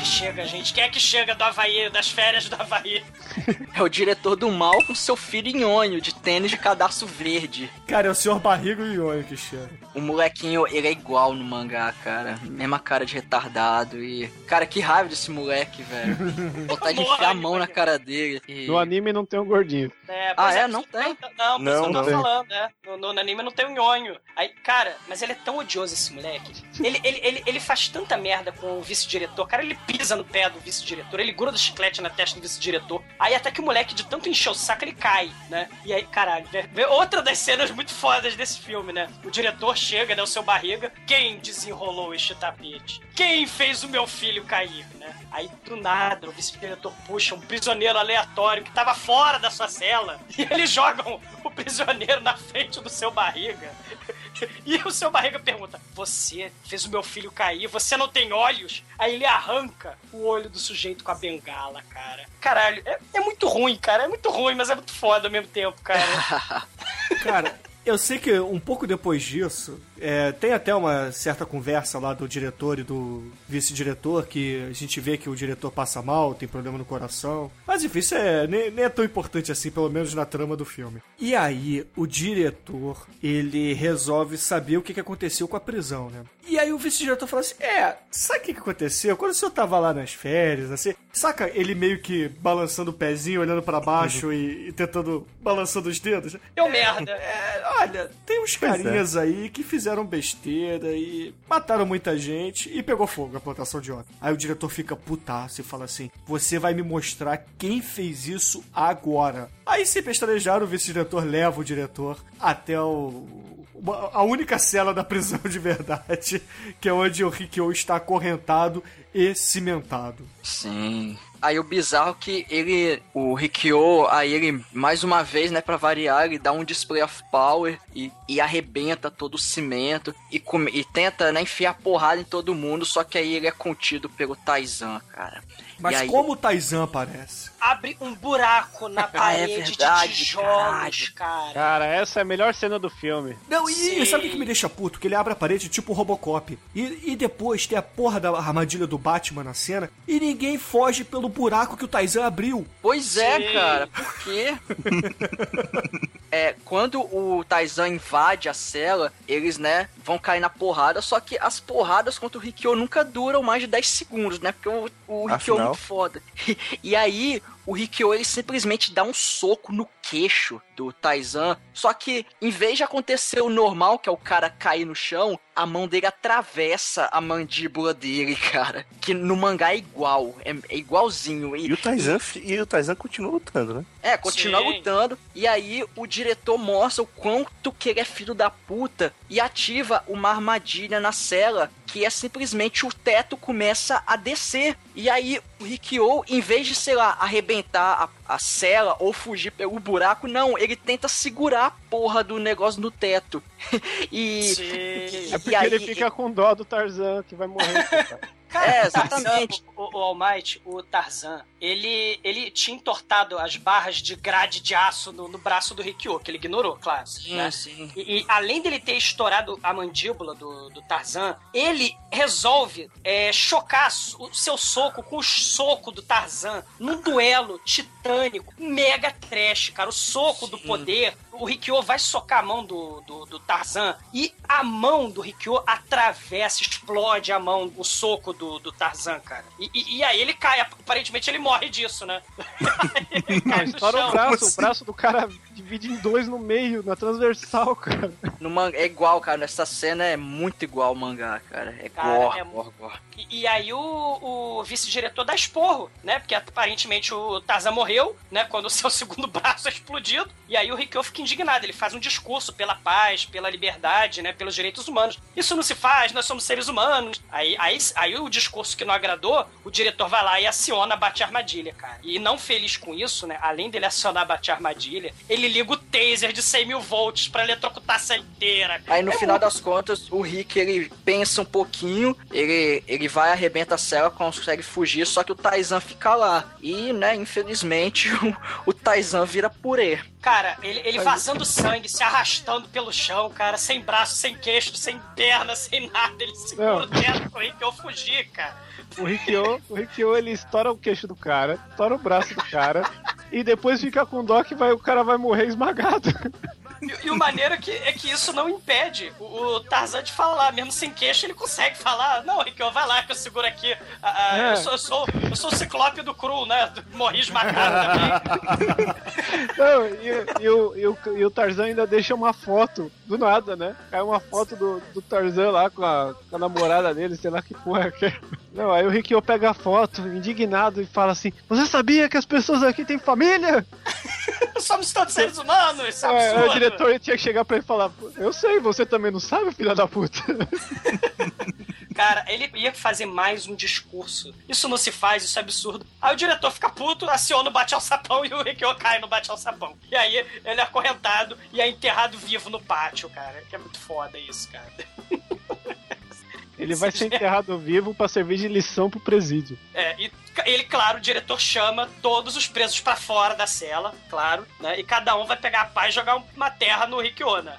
Chega, gente? Quem é que chega do Havaí, das férias do Havaí? *laughs* É o diretor do mal com seu filho nhonho, de tênis de cadastro verde. Cara, é o senhor Barrigo e Ionho que chega. O molequinho, ele é igual no mangá, cara. Mesma cara de retardado e... Cara, que raiva desse moleque, velho. *laughs* Vontade de enfiar a mão na cara dele. E... No anime não tem um gordinho. É, Ah, pois é? Não tem? Não, Não tô tem. falando, né? No, no- no anime não tem um nhonho. Aí, cara, mas ele é tão odioso esse moleque. Ele, ele, ele, ele faz tanta merda com o vice-diretor. Cara, ele pisa no pé do vice-diretor, ele gruda chiclete na testa do vice-diretor. Aí até que o moleque, de tanto encher o saco, ele cai, né? E aí, caralho, vê outra das cenas muito fodas desse filme, né? O diretor chega, né? O seu barriga. Quem desenrolou este tapete? Quem fez o meu filho cair, né? Aí, do nada, o vice-diretor puxa um prisioneiro aleatório que tava fora da sua cela e eles jogam o prisioneiro na frente do seu barriga. *laughs* E o seu barriga pergunta: Você fez o meu filho cair? Você não tem olhos? Aí ele arranca o olho do sujeito com a bengala, cara. Caralho, é, é muito ruim, cara. É muito ruim, mas é muito foda ao mesmo tempo, cara. *laughs* Cara, eu sei que um pouco depois disso, é, tem até uma certa conversa lá do diretor e do vice-diretor, que a gente vê que o diretor passa mal, tem problema no coração. Mas enfim, isso é, nem, nem é tão importante assim, pelo menos na trama do filme. E aí, o diretor, ele resolve saber o que, que aconteceu com a prisão, né? E aí o vice-diretor fala assim, é, sabe o que, que aconteceu? Quando o senhor tava lá nas férias, assim, saca ele meio que balançando o pezinho, olhando pra baixo e, e tentando, balançando os dedos? Deu merda. É, olha, tem uns Pois é. carinhas aí que fizeram besteira e mataram muita gente e pegou fogo a plantação de óleo. Aí o diretor fica putaço e fala assim: Você vai me mostrar quem fez isso agora. Aí se pestanejar, o vice-diretor leva o diretor até o. A única cela da prisão de verdade, *laughs* que é onde o Rikyo está acorrentado e cimentado. Sim. Aí o bizarro que ele, o Rikyo, aí ele, mais uma vez, né, pra variar, ele dá um display of power e, e arrebenta todo o cimento e, come- e tenta, né, enfiar porrada em todo mundo, só que aí ele é contido pelo Taizan, cara. Mas aí- como o Taizan aparece? Abre um buraco na *laughs* é parede verdade, de tijolos, cara. Cara, essa é a melhor cena do filme. Não, e Sim. sabe o que que me deixa puto? Que ele abre a parede tipo Robocop. E, e depois tem a porra da armadilha do Batman na cena e ninguém foge pelo buraco que o Taizan abriu. Pois é, Sim. cara, por quê? *laughs* é, quando o Taizan invade a cela, eles, né, vão cair na porrada, só que as porradas contra o Rikyo nunca duram mais de 10 segundos, né? Porque o, o Rikyo é muito foda. *laughs* E aí, o Rikyo, ele simplesmente dá um soco no queixo do Taizan, só que em vez de acontecer o normal, que é o cara cair no chão, a mão dele atravessa a mandíbula dele, *laughs* cara. Que no mangá é igual, é, é igualzinho. E o Taizan, e o Taizan continua lutando, né? É, continua Sim. lutando. E aí o diretor mostra o quanto que ele é filho da puta e ativa uma armadilha na cela que é simplesmente o teto começa a descer. E aí o Rikyo, em vez de, sei lá, arrebentar a, a cela ou fugir pelo buraco, não, ele tenta segurar a porra do negócio no teto. *laughs* e, Sim. É e porque aí, ele fica com dó do Tarzan que vai morrer. *laughs* cara. É, o Tarzan, exatamente. O, o All Might, o Tarzan, ele, ele tinha entortado as barras de grade de aço no, no braço do Rikyo, que ele ignorou, claro. Sim, né? sim. E, e além dele ter estourado a mandíbula do, do Tarzan, ele resolve é, chocar o seu soco com o soco do Tarzan num duelo titânico, mega trash, cara. O soco do poder, o, o Rikyo vai socar a mão do, do, do Tarzan e a mão do Rikyo atravessa, explode a mão, o soco do, do Tarzan, cara. E, e, e aí ele cai, aparentemente ele morre disso, né? *laughs* Não, estoura o braço, o braço do cara divide em dois no meio, na transversal, cara. No manga, é igual, cara. Essa cena é muito igual ao mangá, cara. É Cara, gore, é gore, gore. E, e aí o, o vice-diretor dá esporro, né? Porque aparentemente o Tarzan morreu, né? Quando o seu *laughs* segundo braço é explodido. E aí o Rikyo fica indignado. Ele faz um discurso pela paz, pela liberdade, né? Pelos direitos humanos. Isso não se faz, nós somos seres humanos. Aí, aí, aí o discurso que não agradou, o diretor vai lá e aciona a bate-armadilha, cara. E não feliz com isso, né? Além dele acionar a bate-armadilha, ele liga o taser de 100 mil volts pra eletrocutar a cela inteira. Aí no É final muito- das contas, o Rick ele pensa um pouquinho, ele, ele vai, arrebenta a cela, consegue fugir, só que o Taizan fica lá. E, né, infelizmente, *laughs* o, o Taizan vira purê. Cara, ele, ele vazando sangue, se arrastando pelo chão, cara, sem braço, sem queixo, sem perna, sem nada. Ele segura Não. o pro Rikyo fugir, cara. O Rikyo, o Rikyo, ele estoura o queixo do cara, estoura o braço do cara, e depois fica com dó que vai, o cara vai morrer esmagado. *laughs* E, e o maneiro é que, é que isso não impede o, o Tarzan de falar, mesmo sem queixo, ele consegue falar. Não, Rikyo, vai lá que eu seguro aqui. Ah, É. eu, sou, eu, sou, eu sou o ciclope do cru, né? Morri esmagado também. Não, e, e o, e, o, e o Tarzan ainda deixa uma foto, do nada, né? Cai uma foto do, do Tarzan lá com a, com a namorada dele, sei lá que porra que é. Não, aí o Rikyo pega a foto, indignado, e fala assim: Você sabia que as pessoas aqui têm família? *laughs* Somos todos seres humanos, isso é É, absurdo. o diretor tinha que chegar pra ele e falar: Eu sei, você também não sabe, filha da puta. *laughs* Cara, ele ia fazer mais um discurso. Isso não se faz, isso é absurdo. Aí o diretor fica puto, aciona o bate ao sapão *laughs* e o Rikyo cai no bate ao sapão. E aí ele é acorrentado e é enterrado vivo no pátio, cara. Que é muito foda isso, cara. Ele vai ser enterrado vivo pra servir de lição pro presídio. É, e ele, claro, o diretor chama todos os presos pra fora da cela, claro, né? E cada um vai pegar a pá e jogar uma terra no Rikyo, né?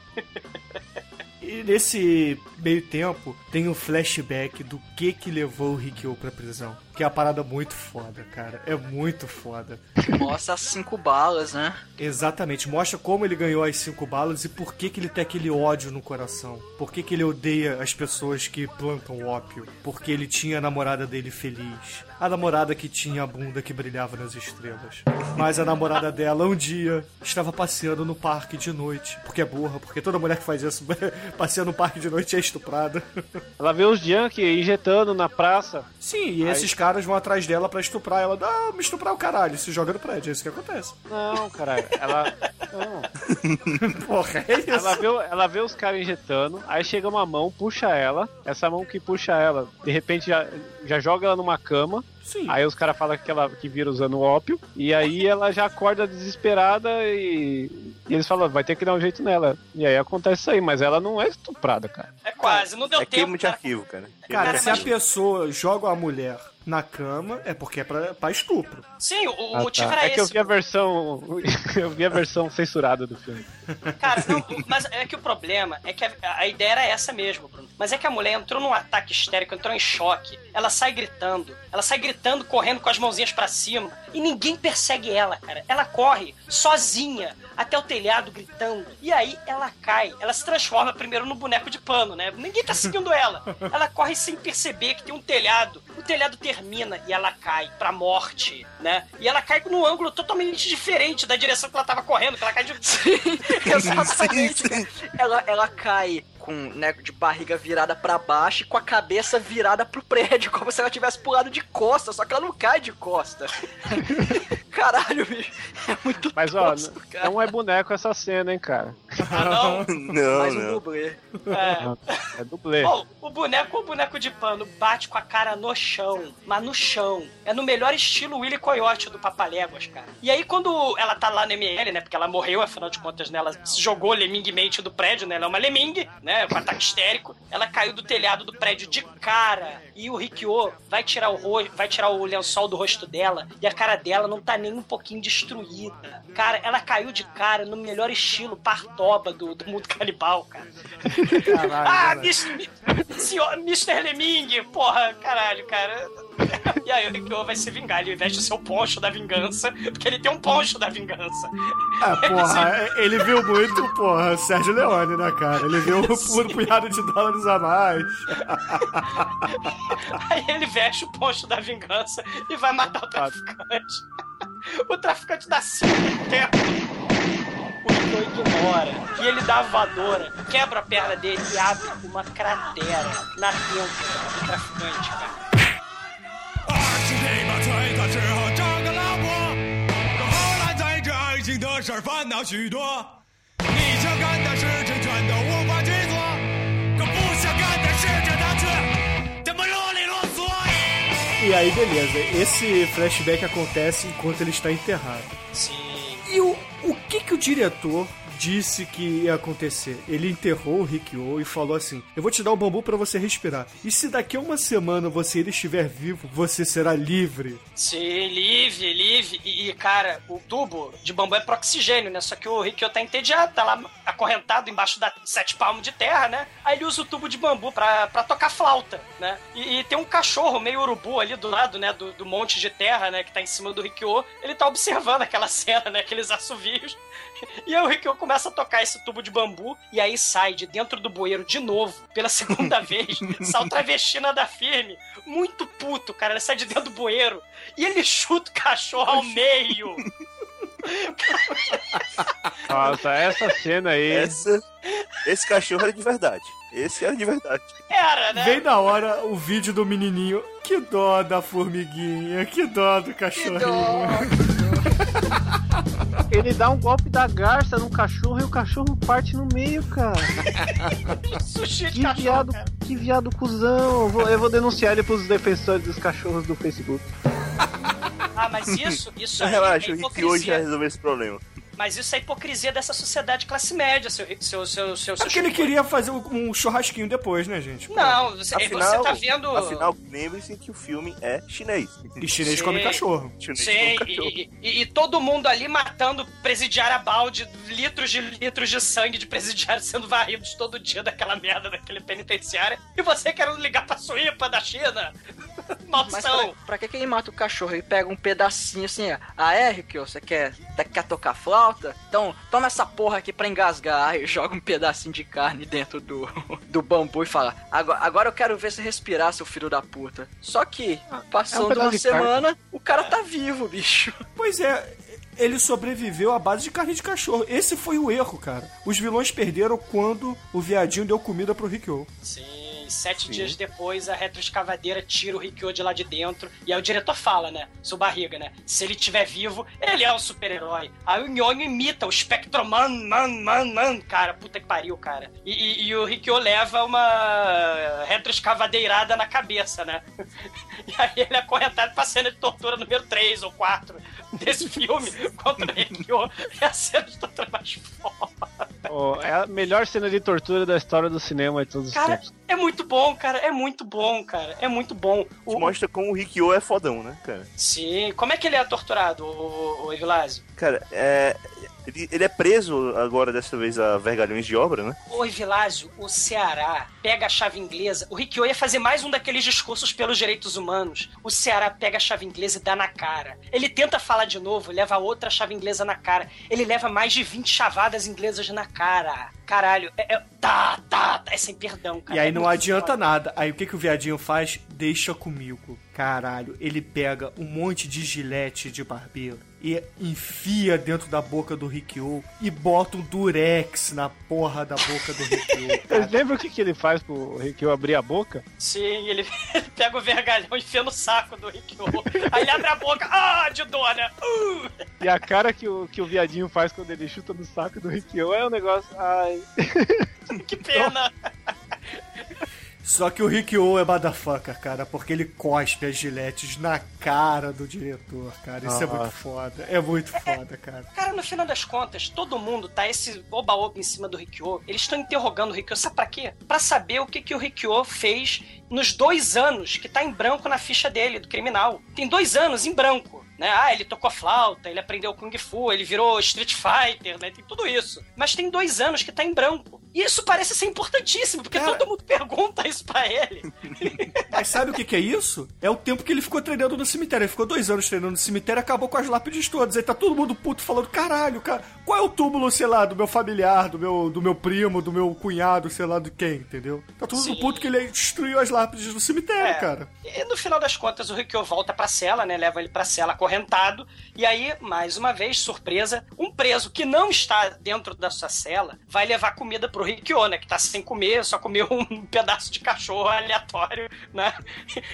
E nesse meio tempo, tem um flashback do que que levou o Rikyo pra prisão. Que é uma parada muito foda, cara. É muito foda. Mostra as cinco balas, né? Exatamente. Mostra como ele ganhou as cinco balas e por que que ele tem aquele ódio no coração. Por que que ele odeia as pessoas que plantam ópio. Porque ele tinha a namorada dele feliz. A namorada que tinha a bunda que brilhava nas estrelas. Mas a namorada dela, um dia, estava passeando no parque de noite. Porque é burra, porque toda mulher que faz isso *laughs* passeando no parque de noite é estuprada. Ela vê os Yankee injetando na praça. Sim, e Aí- esses caras vão atrás dela pra estuprar ela. Ah, me estuprar o caralho, se joga no prédio, é isso que acontece. Não, caralho. Ela. Não. *laughs* Porra, é isso. Ela vê, ela vê os caras injetando, aí chega uma mão, puxa ela. Essa mão que puxa ela, de repente já, já joga ela numa cama. Sim. Aí os caras falam que ela que vira usando ópio. E aí ela já acorda desesperada e, e eles falam, vai ter que dar um jeito nela. E aí acontece isso aí, mas ela não é estuprada, cara. É quase, não deu É tempo. queima de cara. arquivo, cara. Cara, Cara, se a pessoa joga a mulher na cama, é porque é pra, pra estupro. Sim, o, o Ah, motivo tá. era é esse. que eu vi a versão. *laughs* eu vi a versão censurada do filme. Cara, não, mas é que o problema é que a, a ideia era essa mesmo, Bruno. Mas é que a mulher entrou num ataque histérico, entrou em choque. Ela sai gritando. Ela sai gritando, correndo com as mãozinhas pra cima. E ninguém persegue ela, cara. Ela corre sozinha até o telhado gritando. E aí ela cai. Ela se transforma primeiro no boneco de pano, né? Ninguém tá seguindo ela. Ela corre sem perceber que tem um telhado. O telhado termina e ela cai pra morte, né? E ela cai num ângulo totalmente diferente da direção que ela tava correndo, que ela cai de. *laughs* Exatamente. cara. Ela, ela cai com, né, de barriga virada pra baixo e com a cabeça virada pro prédio, *laughs* como se ela tivesse pulado de costa, só que ela não cai de costa. *laughs* Caralho, bicho. É muito Mas ó, tosco, cara. não é boneco essa cena, hein, cara. Ah, não? *laughs* Não, Mais um não. dublê. É. É dublê. Bom, o boneco, o boneco de pano bate com a cara no chão, mas no chão. É no melhor estilo Willy Coyote do Papaléguas, cara. E aí, quando ela tá lá no ML, né? Porque ela morreu, afinal de contas, né? Ela se jogou leminguemente do prédio, né? Ela é uma lemingue, né? Com ataque histérico. Ela caiu do telhado do prédio de cara. E o Rikyo vai tirar o rosto, vai tirar o lençol do rosto dela. E a cara dela não tá nem um pouquinho destruída. Cara, ela caiu de cara no melhor estilo partoba do, do mundo canibal, cara. Caralho, Ah. Mr. Mr. Lemming, porra, caralho, cara. *laughs* E aí o Rikyo vai se vingar. Ele veste o seu poncho da vingança, porque ele tem um poncho da vingança. Ah, porra, ele viu muito, porra, Sérgio Leone, né, cara? Ele viu um punhado de dólares a mais. *laughs* Aí ele veste o poncho da vingança e vai matar o traficante. O traficante dá cinco teco. O Rikyo ignora. E ele dá a voadora, quebra a perna dele e abre uma cratera na tenta do traficante, cara. 是你把吹的时候找个老婆，可后来在这爱情的事儿烦恼许多。你想干的事情全都无法去做，可不想干的事情他却这么啰里啰嗦。 E aí, beleza. Esse flashback acontece enquanto ele está enterrado. Sim. E o, o que que o diretor disse que ia acontecer? Ele enterrou o Rikyo e falou assim: Eu vou te dar um bambu para você respirar. E se daqui a uma semana você ainda estiver vivo, você será livre. Sim, livre, livre. E, e, cara, o tubo de bambu é pro oxigênio, né? Só que o Rikyo tá entediado, tá lá acorrentado embaixo da sete palmos de terra, né? Aí ele usa o tubo de bambu pra, pra tocar flauta, né? E, e tem um cachorro meio urubu ali do lado, né? Do, do monte de terra, né? Que tá em cima do Rikyo. Ele tá observando aquela *laughs* cena, né? Aqueles assovios. *laughs* E aí o Rikyo começa a tocar esse tubo de bambu e aí sai de dentro do bueiro de novo, pela *laughs* segunda vez, sai o travestina da firme, muito puto, cara, ele sai de dentro do bueiro e ele chuta o cachorro ao *laughs* meio. Nossa, essa cena aí. Essa, esse cachorro era de verdade. Esse era de verdade. Era, né? Vem na hora o vídeo do menininho. Que dó da formiguinha, que dó do cachorrinho. Ele dá um golpe da garça no cachorro e o cachorro parte no meio, cara. *laughs* Sushi de Que cachorro, viado, cara. que viado cuzão. Eu vou, eu vou denunciar ele pros defensores dos cachorros do Facebook. *laughs* Ah, mas isso, isso aí Relaxa, é o Rick hoje já resolveu esse problema. Mas isso é hipocrisia dessa sociedade classe média, seu, seu, seu, seu, Porque seu ele queria fazer um churrasquinho depois, né, gente? Pô. Não, você, Afinal, você tá vendo. afinal lembre-se que o filme é chinês. E chinês Sim. come cachorro. Chinês Sim, come cachorro. e, e- e todo mundo ali matando presidiário a balde, litros de litros de sangue de presidiário sendo varridos todo dia daquela merda daquele penitenciário. E você querendo ligar pra Suípa da China? *laughs* Mas Maldição! pra, pra que que ele mata o cachorro? Ele pega um pedacinho assim, ó. Ah, é, Rikyo? Você quer, quer tocar flauta? Então, toma essa porra aqui pra engasgar. Aí joga um pedacinho de carne dentro do, *laughs* do bambu e fala: agora, agora eu quero ver você respirar, seu filho da puta. Só que, passando pedaço uma de carne. semana, o cara tá vivo, bicho. *laughs* Pois é, ele sobreviveu à base de carne de cachorro. Esse foi o erro, cara. Os vilões perderam quando o viadinho deu comida pro Rikyo. Sim, sete dias depois a retroescavadeira tira o Rikyo de lá de dentro. E aí o diretor fala, né? Seu barriga, né? Se ele estiver vivo, ele é um super-herói. Aí o Nhonho imita o Spectroman, man, man, man, cara. Puta que pariu, cara. E, e- e o Rikyo leva uma retroescavadeirada na cabeça, né? *laughs* E aí ele é acorrentado pra cena de tortura número 3 ou 4 desse filme *laughs* contra o Rikyo. É a cena de tortura mais foda. Ó, é a melhor cena de tortura da história do cinema de todos os Cara, tempos. é muito bom, cara. É muito bom, cara. É muito bom. O, mostra como o Rikyo é fodão, né, cara? Sim. Como é que ele é torturado, o, o Evilásio? Cara, é. Ele, ele é preso agora, dessa vez, a vergalhões de obra, né? O Evilásio, o Ceará pega a chave inglesa. O Rikyo ia fazer mais um daqueles discursos pelos direitos humanos. O Ceará pega a chave inglesa e dá na cara. Ele tenta falar de novo, leva outra chave inglesa na cara. Ele leva mais de 20 chavadas inglesas na cara. Caralho, é, é- tá, tá, tá, é sem perdão, cara. E aí É não adianta foda. nada. Aí o que, que o viadinho faz? Deixa comigo. Caralho, ele pega um monte de gilete de barbeiro e enfia dentro da boca do Rikyo e bota um durex na porra da boca do. Vocês *laughs* lembram o que, que ele faz pro Rikyo abrir a boca? Sim, ele, *laughs* pega o vergalhão e enfia no saco do Rikyo. Aí ele abre a boca, *laughs* ah, de dor, né? Uh! E a cara que o, que o viadinho faz quando ele chuta no saco do Rikyo é um negócio. Ai. Que pena. Só que o Rikyo é motherfucker, cara, porque ele cospe as giletes na cara do diretor, cara. Isso é muito Nossa. foda. É muito foda, cara. *laughs* Cara, no final das contas, todo mundo tá esse oba-oba em cima do Rikyo. Eles estão interrogando o Rikyo. Sabe pra quê? Pra saber o que, que o Rikyo fez nos dois anos que tá em branco na ficha dele, do criminal. Tem dois anos em branco. Né? Ah, ele tocou flauta, ele aprendeu Kung Fu, ele virou Street Fighter, né? Tem tudo isso. Mas tem dois anos que tá em branco. E isso parece ser importantíssimo, porque todo mundo pergunta isso pra ele. *laughs* Mas sabe o que, que é isso? É o tempo que ele ficou treinando no cemitério. Ele ficou dois anos treinando no cemitério e acabou com as lápides todas. Aí tá todo mundo puto falando: caralho, cara, qual é o túmulo, sei lá, do meu familiar, do meu, do meu primo, do meu cunhado, sei lá, de quem, entendeu? Tá todo mundo Sim. puto que ele destruiu as lápides do cemitério, É. cara. E no final das contas, o Rikyo volta pra cela, né? Leva ele pra cela acorrentado. E aí, mais uma vez, surpresa, um preso que não está dentro da sua cela vai levar comida pro Rikyo, né? Que tá sem comer, só comeu um *laughs* pedaço de cachorro aleatório, né? *laughs*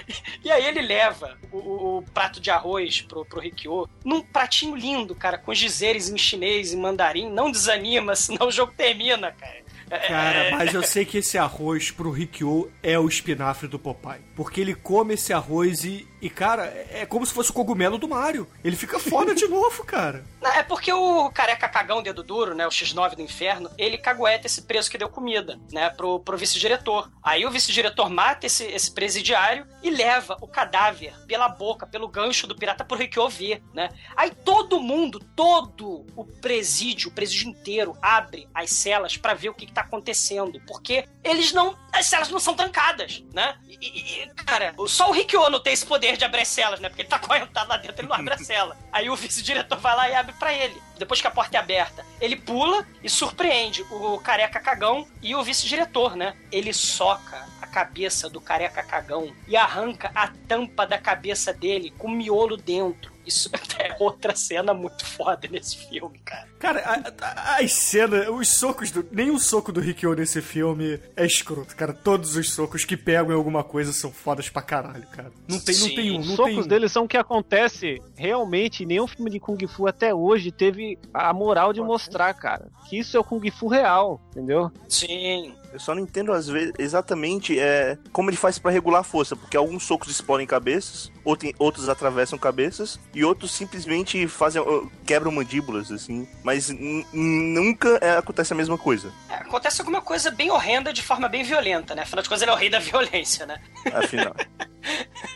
E aí ele leva o, o- o prato de arroz pro, pro Rikyo num pratinho lindo, cara, com dizeres em chinês e mandarim. Não desanima, *laughs* senão o jogo termina, cara. É- Cara, mas eu sei que esse arroz pro Rikyo é o espinafre do Popeye. Porque ele come esse arroz e, e cara, é como se fosse o cogumelo do Mario. Ele fica foda de novo, cara. *laughs* É porque o careca cagão dedo duro, né, o X9 do inferno, ele cagueta esse preso que deu comida, né, pro, pro vice-diretor. Aí o vice-diretor mata esse, esse presidiário e leva o cadáver pela boca, pelo gancho do pirata pro Rikyo ver, né. Aí todo mundo, todo o presídio, o presídio inteiro, abre as celas pra ver o que, que tá acontecendo, porque eles não, as celas não são trancadas, né. E- e, cara, só o Rikyo não tem esse poder de abrir as celas, né, porque ele tá *laughs* acorrentado lá dentro, ele não abre a cela. Aí o vice-diretor vai lá e abre pra ele. Depois que a porta é aberta, ele pula e surpreende o careca cagão e o vice-diretor, né? Ele soca a cabeça do careca cagão e arranca a tampa da cabeça dele com miolo dentro. Isso *laughs* é outra cena muito foda nesse filme, cara. Cara, a- a- as cenas, os socos do. Nenhum soco do Rikyo nesse filme é escroto, cara. Todos os socos que pegam em alguma coisa são fodas pra caralho, cara. Não tem, não tem um, Os não socos tem um. deles são o que acontece realmente. Nenhum filme de Kung Fu até hoje teve a moral de mostrar, cara. Que isso é o Kung Fu real, entendeu? Sim. Eu só não entendo às vezes exatamente é, como ele faz pra regular a força, porque alguns socos explodem cabeças, outro- outros atravessam cabeças e outros simplesmente fazem quebram mandíbulas assim, mas nunca é, acontece a mesma coisa. É, acontece alguma coisa bem horrenda de forma bem violenta, né? Afinal de contas, ele é o rei da *laughs* violência, né? Afinal.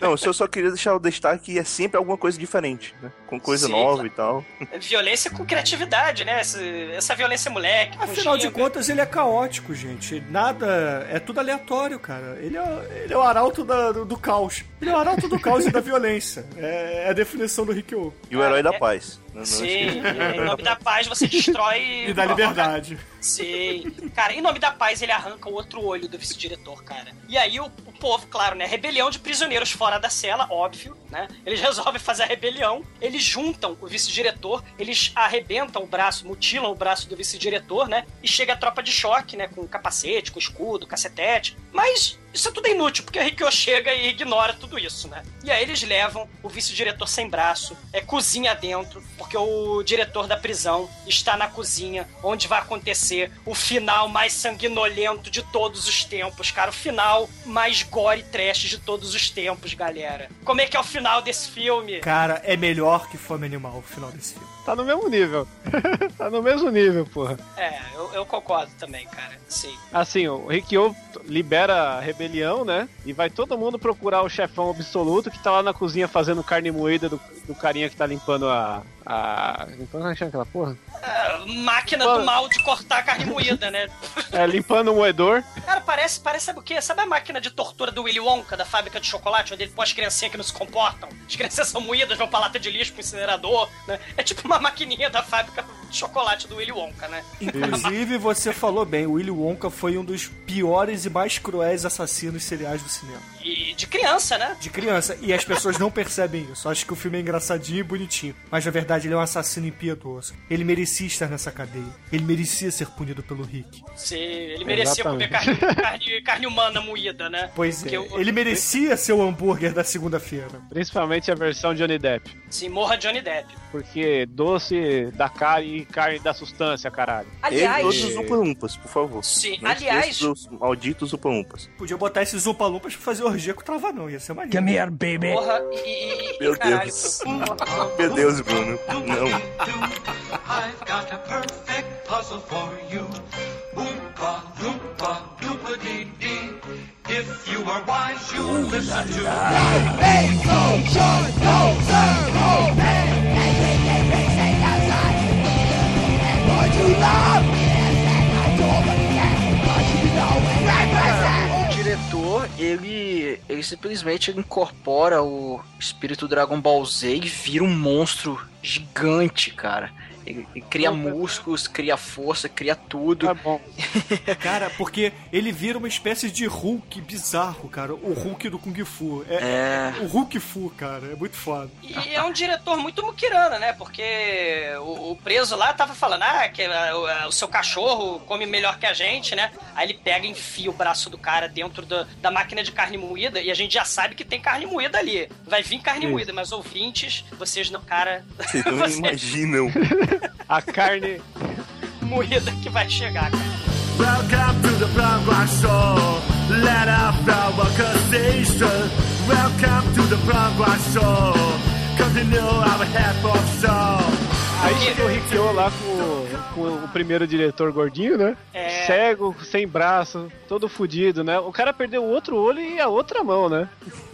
Não, eu só, só queria deixar o destaque que é sempre alguma coisa diferente, né? Com coisa Sim, nova claro. e tal. Violência com criatividade, né? Essa, essa violência moleque. Afinal de contas, ele é caótico, gente. Nada. É tudo aleatório, cara. Ele é, ele é o arauto da- do, do caos. Ele é o arauto do caos e da *laughs* violência. É, é a definição do Rikyo. E o herói da é- paz. Não- não Sim, esqueça. em nome da paz você destrói. *laughs* E da liberdade. Sim. Cara, em nome da paz ele arranca o outro olho do vice-diretor, cara. E aí o, o povo, claro, né? Rebelião de prisioneiros fora da cela, óbvio, né? Eles *laughs* resolvem fazer a rebelião. Eles juntam o vice-diretor, eles arrebentam o braço, mutilam o braço do vice-diretor, né? E chega a tropa de choque, né? Com capacete, com escudo, cacetete. Mas isso é tudo inútil, porque o Rikyo chega e ignora tudo isso, né? E aí eles levam o vice-diretor sem braço, é cozinha dentro, porque o diretor da prisão está na cozinha, onde vai acontecer o final mais sanguinolento de todos os tempos, cara. O final mais gore trash de todos os tempos, galera. Como é que é o final desse filme? Cara, é melhor que Fome Animal o final desse filme. Tá no mesmo nível. *laughs* tá no mesmo nível, porra. É, eu, eu concordo também, cara. Sim. Assim, o Rikyo libera a rebelião, né? E vai todo mundo procurar o chefão absoluto que tá lá na cozinha fazendo carne moída do, do carinha que tá limpando a. a. É que chama aquela porra? Ah, máquina do mal de cortar carne moída, né? *laughs* É, limpando o moedor. Cara, parece, parece, sabe o quê? Sabe a máquina de tortura do Willy Wonka, da fábrica de chocolate, onde ele põe as criancinhas que não se comportam? As crianças são moídas, vão pra lata de lixo pro incinerador, né? É tipo uma maquininha da fábrica de chocolate do Willy Wonka, né? Inclusive, você falou bem, o Willy Wonka foi um dos piores e mais cruéis assassinos seriais do cinema. E de criança, né? De criança. E as pessoas não percebem isso. Acham que o filme é engraçadinho e bonitinho. Mas na verdade ele é um assassino impiedoso. Ele merecia estar nessa cadeia. Ele merecia ser punido pelo Rick. Se ele merecia comer Exatamente. carne, carne, carne humana moída, né? Pois Porque é. o- Ele merecia ser o hambúrguer da segunda-feira. Principalmente a versão Johnny Depp. Sim, morra Johnny Depp. Porque doce da carne e carne da substância, caralho. Aliás- E todos os Upa-Umpas, por favor. Sim, Não aliás- dos malditos Upa-Umpas. Podia botar esses upalumpas pra fazer orgia com trava não. Ia ser maneiro. Come here, baby. Porra, e. e- e- Meu caralho. Deus. Meu Deus, Bruno. Não. I've got a perfect puzzle for you. Oompa, loompa, doopa dee dee. If you are wise, you'll listen to Going too long, and I don't forget. Diretor, ele, ele simplesmente incorpora o espírito Dragon Ball Z e vira um monstro gigante, cara. Ele, ele cria músculos, cria força, cria tudo. Tá bom. *laughs* Cara, porque ele vira uma espécie de Hulk bizarro, cara. O Hulk do Kung Fu. É, É. O Hulk Fu, cara. É muito foda. E é um diretor muito muquirana, né? Porque o, o preso lá tava falando, ah, que ah, o, o seu cachorro come melhor que a gente, né? Aí ele pega e enfia o braço do cara dentro da, da máquina de carne moída e a gente já sabe que tem carne moída ali. Vai vir carne Isso. moída, mas ouvintes, vocês não, cara. Vocês não *laughs* vocês- imaginam. A carne. moída que vai chegar, cara. Welcome to the Rock Show. Let up our conversation. Welcome to the Rock Show. Continue our half of show. Aí chega o Rikyo lá com, com o primeiro diretor gordinho, né? É. Cego, sem braço, todo fudido, né? O cara perdeu o outro olho e a outra mão, né?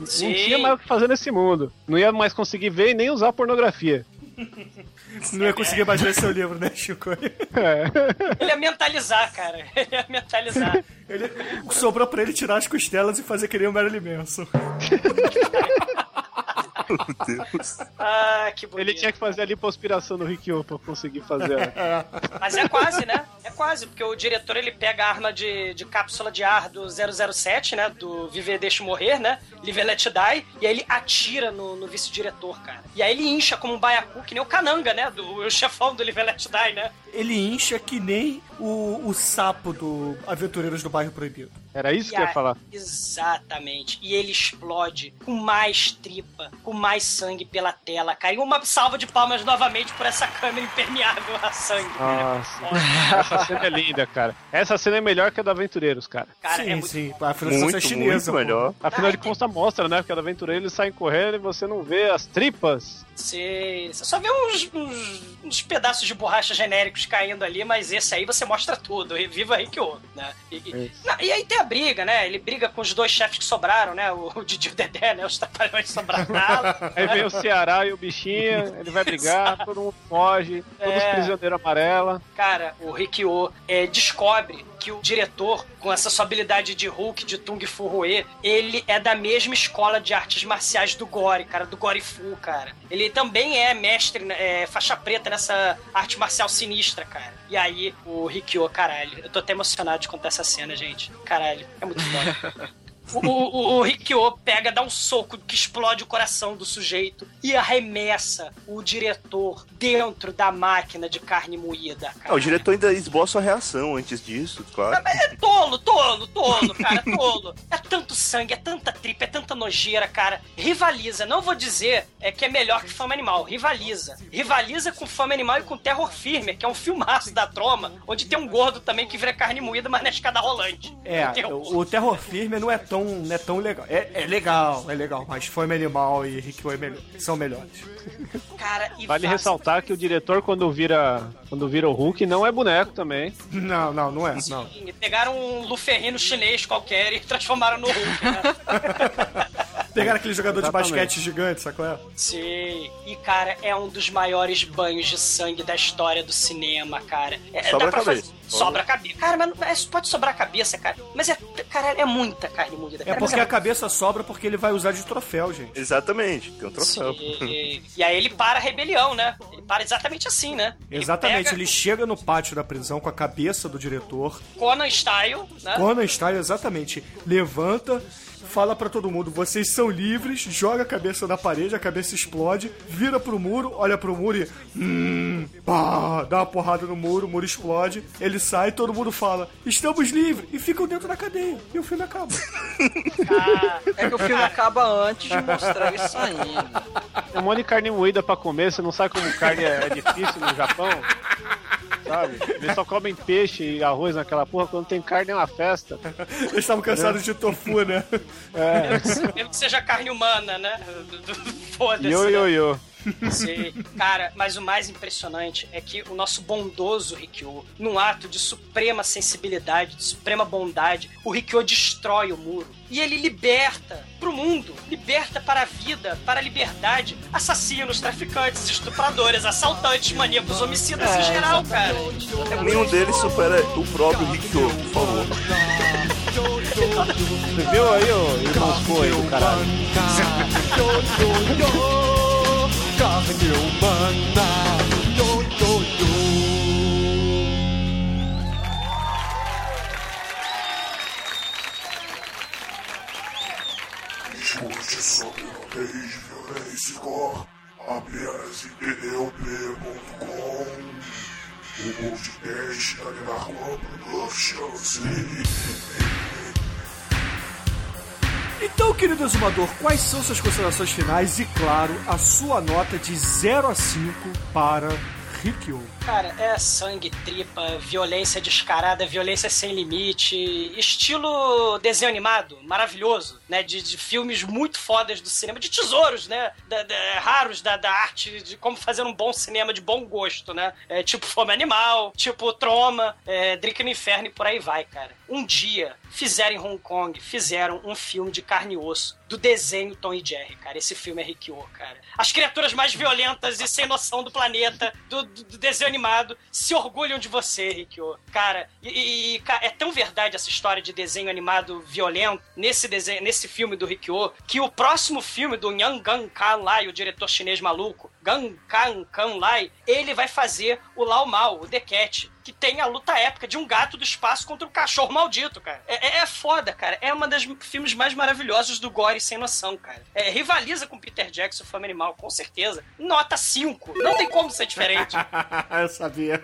Sim. Não tinha mais o que fazer nesse mundo. Não ia mais conseguir ver e nem usar pornografia. *laughs* Não ia conseguir mais ler seu livro, né, Chico? É. Ele ia mentalizar, cara. Ele ia mentalizar. Ele, sobrou pra ele tirar as costelas e fazer que nem o Marilyn Manson. *laughs* Meu Deus. Ah, que bonito. Ele tinha que fazer a lipoaspiração no Rikyo pra conseguir fazer. né? *laughs* Mas é quase, né? É quase, porque o diretor ele pega a arma de, de cápsula de ar do 007, né? Do Viver Deixe Morrer, né? Live Let Die. E aí ele atira no, no vice-diretor, cara. E aí ele incha como um baiacu, que nem o Cananga, né? Do, o chefão do Live Let Die, né? Ele incha que nem o, o sapo do Aventureiros do Bairro Proibido. Era isso E que eu ia aí- falar. Exatamente. E ele explode com mais tripa, com mais sangue pela tela, cara. E uma salva de palmas novamente por essa câmera impermeável a sangue. Nossa, essa cena é linda, cara. Essa cena é melhor que a do Aventureiros, cara. Cara, sim, é muito sim. A Muito, é chinesa. muito melhor. Afinal de contas, mostra, né? Porque a do Aventureiro eles saem correndo e você não vê as tripas. Você, você só vê uns, uns, uns pedaços de borracha genéricos caindo ali, mas esse aí você mostra tudo. E viva Rikyo, né? E, e. Não, e aí tem a briga, né? Ele briga com os dois chefes que sobraram, né? O, o Didi e o Dedé, né? Os trapalhões sobraram. Aí vem o Ceará e o bichinho, ele vai brigar, todo mundo foge, todos É. prisioneiros amarela. Cara, o Rikyo é, descobre que o diretor, com essa sua habilidade de Hulk, de Tung Fu Rue, ele é da mesma escola de artes marciais do Gore, cara, do Gore Fu, cara. Ele também é mestre, né, é, faixa preta nessa arte marcial sinistra, cara. E aí, o Rikyo, caralho, eu tô até emocionado de contar essa cena, gente. Caralho, é muito foda. *laughs* O, o, o Rikyo pega, dá um soco que explode o coração do sujeito e arremessa o diretor dentro da máquina de carne moída, cara. Ah, o diretor ainda esboça a reação antes disso, claro. É tolo, tolo, tolo, cara, tolo. É tanto sangue, é tanta tripa, é tanta nojeira, cara. Rivaliza, não vou dizer é que é melhor que Fama Animal, rivaliza. Rivaliza com Fama Animal e com Terror Firme, que é um filmaço da troma, onde tem um gordo também que vira carne moída, mas na escada rolante. É, o, Terror Firme não é tão, não é tão legal. É, é legal, é legal, mas Fome Animal e Rikyo é melhor, são melhores. *laughs* Cara, e Vale ressaltar que o diretor, quando vira, quando vira o Hulk, não é boneco também. Não, não, não é, não. Sim, Pegaram um luferrino chinês qualquer e *laughs* transformaram no Hulk, né? *laughs* Pegaram aquele jogador de Exatamente. basquete gigante, sacou? É? Sim. E, cara, é um dos maiores banhos de sangue da história do cinema, cara. É, Sobra dá pra a cabeça. fazer- Sobra a cabeça. Cara, mas é, pode sobrar a cabeça, cara. Mas é, cara, é muita carne moída. É cara, porque mas a cabeça sobra porque ele vai usar de troféu, gente. Exatamente, tem um troféu. Sim. E aí ele para a rebelião, né? Ele para exatamente assim, né? Exatamente, pega ele chega no pátio da prisão com a cabeça do diretor, Conan Style, né? Conan Style, exatamente, levanta, fala pra todo mundo, vocês são livres, joga a cabeça na parede, a cabeça explode, vira pro muro, olha pro muro e... Hum, pá, dá uma porrada no muro, o muro explode, ele sai, todo mundo fala, estamos livres, e ficam dentro da cadeia, e o filme acaba. Ah, É que o filme acaba antes de mostrar ele saindo. Tem um monte de carne moída pra comer, você não sabe como carne é, é difícil no Japão. Sabe? Eles só comem peixe e arroz naquela porra, quando tem carne é uma festa. Eles estavam cansados de tofu, né? mesmo que seja carne humana, né? Foda-se. Yo, yo, yo. Sim. Cara, mas o mais impressionante é que o nosso bondoso Rikyo, num ato de suprema sensibilidade, de suprema bondade, o Rikyo destrói o muro. E ele liberta pro mundo, liberta para a vida, para a liberdade, assassinos, traficantes, estupradores, assaltantes, maníacos, homicidas em geral, cara. Nenhum deles supera o próprio Rikyo, por favor. Você viu aí, ô irmão do caralho? *laughs* Carne humana, yo, yo, yo. Discute sobre nudez, violência e gore apenas em pneup.com O podcast da Narco Productions. Então, querido exumador, quais são suas considerações finais e, claro, a sua nota de 0 a 5 para Rikyo? Cara, é sangue, tripa, violência descarada, violência sem limite, estilo desenho animado, maravilhoso, né? De, de filmes muito fodas do cinema, de tesouros, né? Da- da- raros da, da arte, de como fazer um bom cinema de bom gosto, né? É, tipo Fome Animal, tipo Troma, é, Drink no Inferno e por aí vai, cara. Um dia fizeram em Hong Kong, fizeram um filme de carne e osso do desenho Tom e Jerry, cara. Esse filme é Rikyo, cara. As criaturas mais violentas e sem noção do planeta, do, do- do desenho animado, se orgulham de você, Rikyo. Cara, e, e- e, é tão verdade essa história de desenho animado violento nesse desenho, nesse filme do Rikyo, que o próximo filme do Yang Gang Kan Lai, o diretor chinês maluco, Gang Kan Kan Lai, ele vai fazer o Lao Mao, o The Cat, que tem a luta épica de um gato do espaço contra um cachorro maldito, cara. É, é- é foda, cara. É uma das filmes mais maravilhosos do Gore sem noção, cara. É, rivaliza com Peter Jackson, Fome Animal, com certeza. Nota 5. Não tem como ser diferente. *laughs* Eu sabia.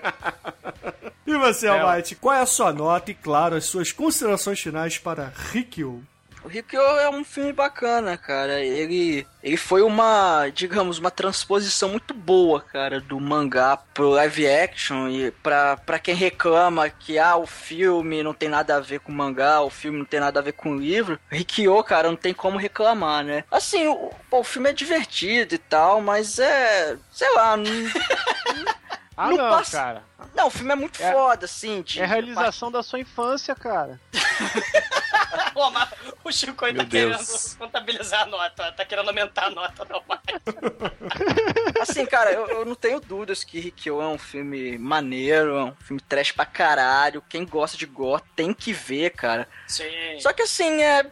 E você, É. Almighty, qual é a sua nota e, claro, as suas considerações finais para Rikyo? O Rikyo é um filme bacana, cara. Ele, ele foi uma, digamos, uma transposição muito boa, cara, do mangá pro live action. E pra, pra quem reclama que ah, o filme não tem nada a ver com o mangá, o filme não tem nada a ver com o livro, Rikyo, cara, não tem como reclamar, né? Assim, o, o filme é divertido e tal, mas é. sei lá, não. *laughs* Ah, Não não, passa- cara. Não, o filme é muito É- foda, assim. De, É a realização da sua infância, cara. *laughs* Pô, mas o Chico aí tá Deus. querendo contabilizar a nota, tá querendo aumentar a nota, não mais. *laughs* Assim, cara, eu, eu não tenho dúvidas que Rikyo é um filme maneiro, é um filme trash pra caralho. Quem gosta de gore tem que ver, cara. Sim. Só que assim, é.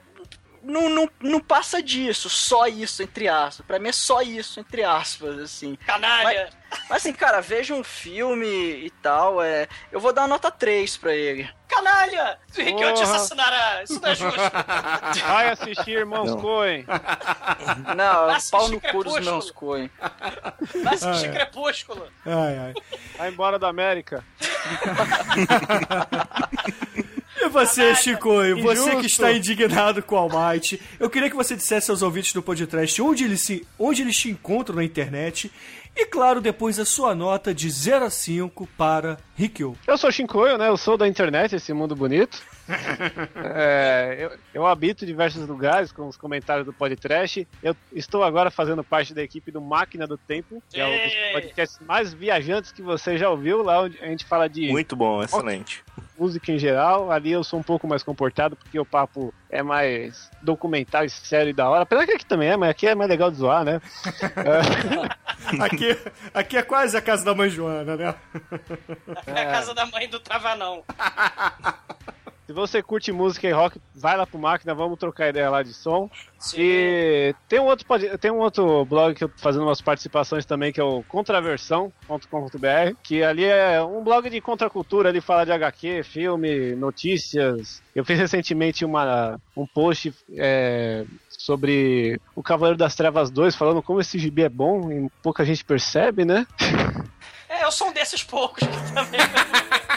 Não, não, não passa disso, só isso, entre aspas. Pra mim é só isso, entre aspas, assim. Canalha! Mas, mas, assim, cara, veja um filme e tal, é. Eu vou dar uma nota 3 pra ele. Canalha! O Rikyo te assassinará! Isso não é justo! *laughs* Vai assistir Irmãos Não. Coen. Não, Vai pau no cu dos meus coen. Vai assistir é. Crepúsculo! Ai, ai. Vai embora da América. E você, Chico, e você Injusto. que está indignado com o Almighty, eu queria que você dissesse aos ouvintes do podcast onde eles, se, onde eles te encontram na internet e, claro, depois a sua nota de 0 a 5 para Rikyo. Eu sou o Shinkoio, né? Eu sou da internet, esse mundo bonito. *laughs* É, eu, eu habito diversos lugares com os comentários do podcast. Eu estou agora fazendo parte da equipe do Máquina do Tempo, que é um dos podcasts mais viajantes que você já ouviu, lá onde a gente fala de Muito bom, excelente. música em geral. Ali eu sou um pouco mais comportado, porque o papo é mais documental e sério e da hora. Apesar que aqui também é, mas aqui é mais legal de zoar, né? *laughs* *laughs* Aqui, aqui é quase a casa da mãe Joana, né? É a casa da mãe do Travanão. *laughs* Se você curte música e rock, vai lá pro Máquina, vamos trocar ideia lá de som. Sim. E tem um outro, tem um outro blog que eu tô fazendo umas participações também, que é o contraversão.com.br, que ali é um blog de contracultura, ele fala de HQ, filme, notícias. Eu fiz recentemente uma, um post é, sobre o Cavaleiro das Trevas 2, falando como esse gibi é bom e pouca gente percebe, né? É, eu sou um desses poucos que também.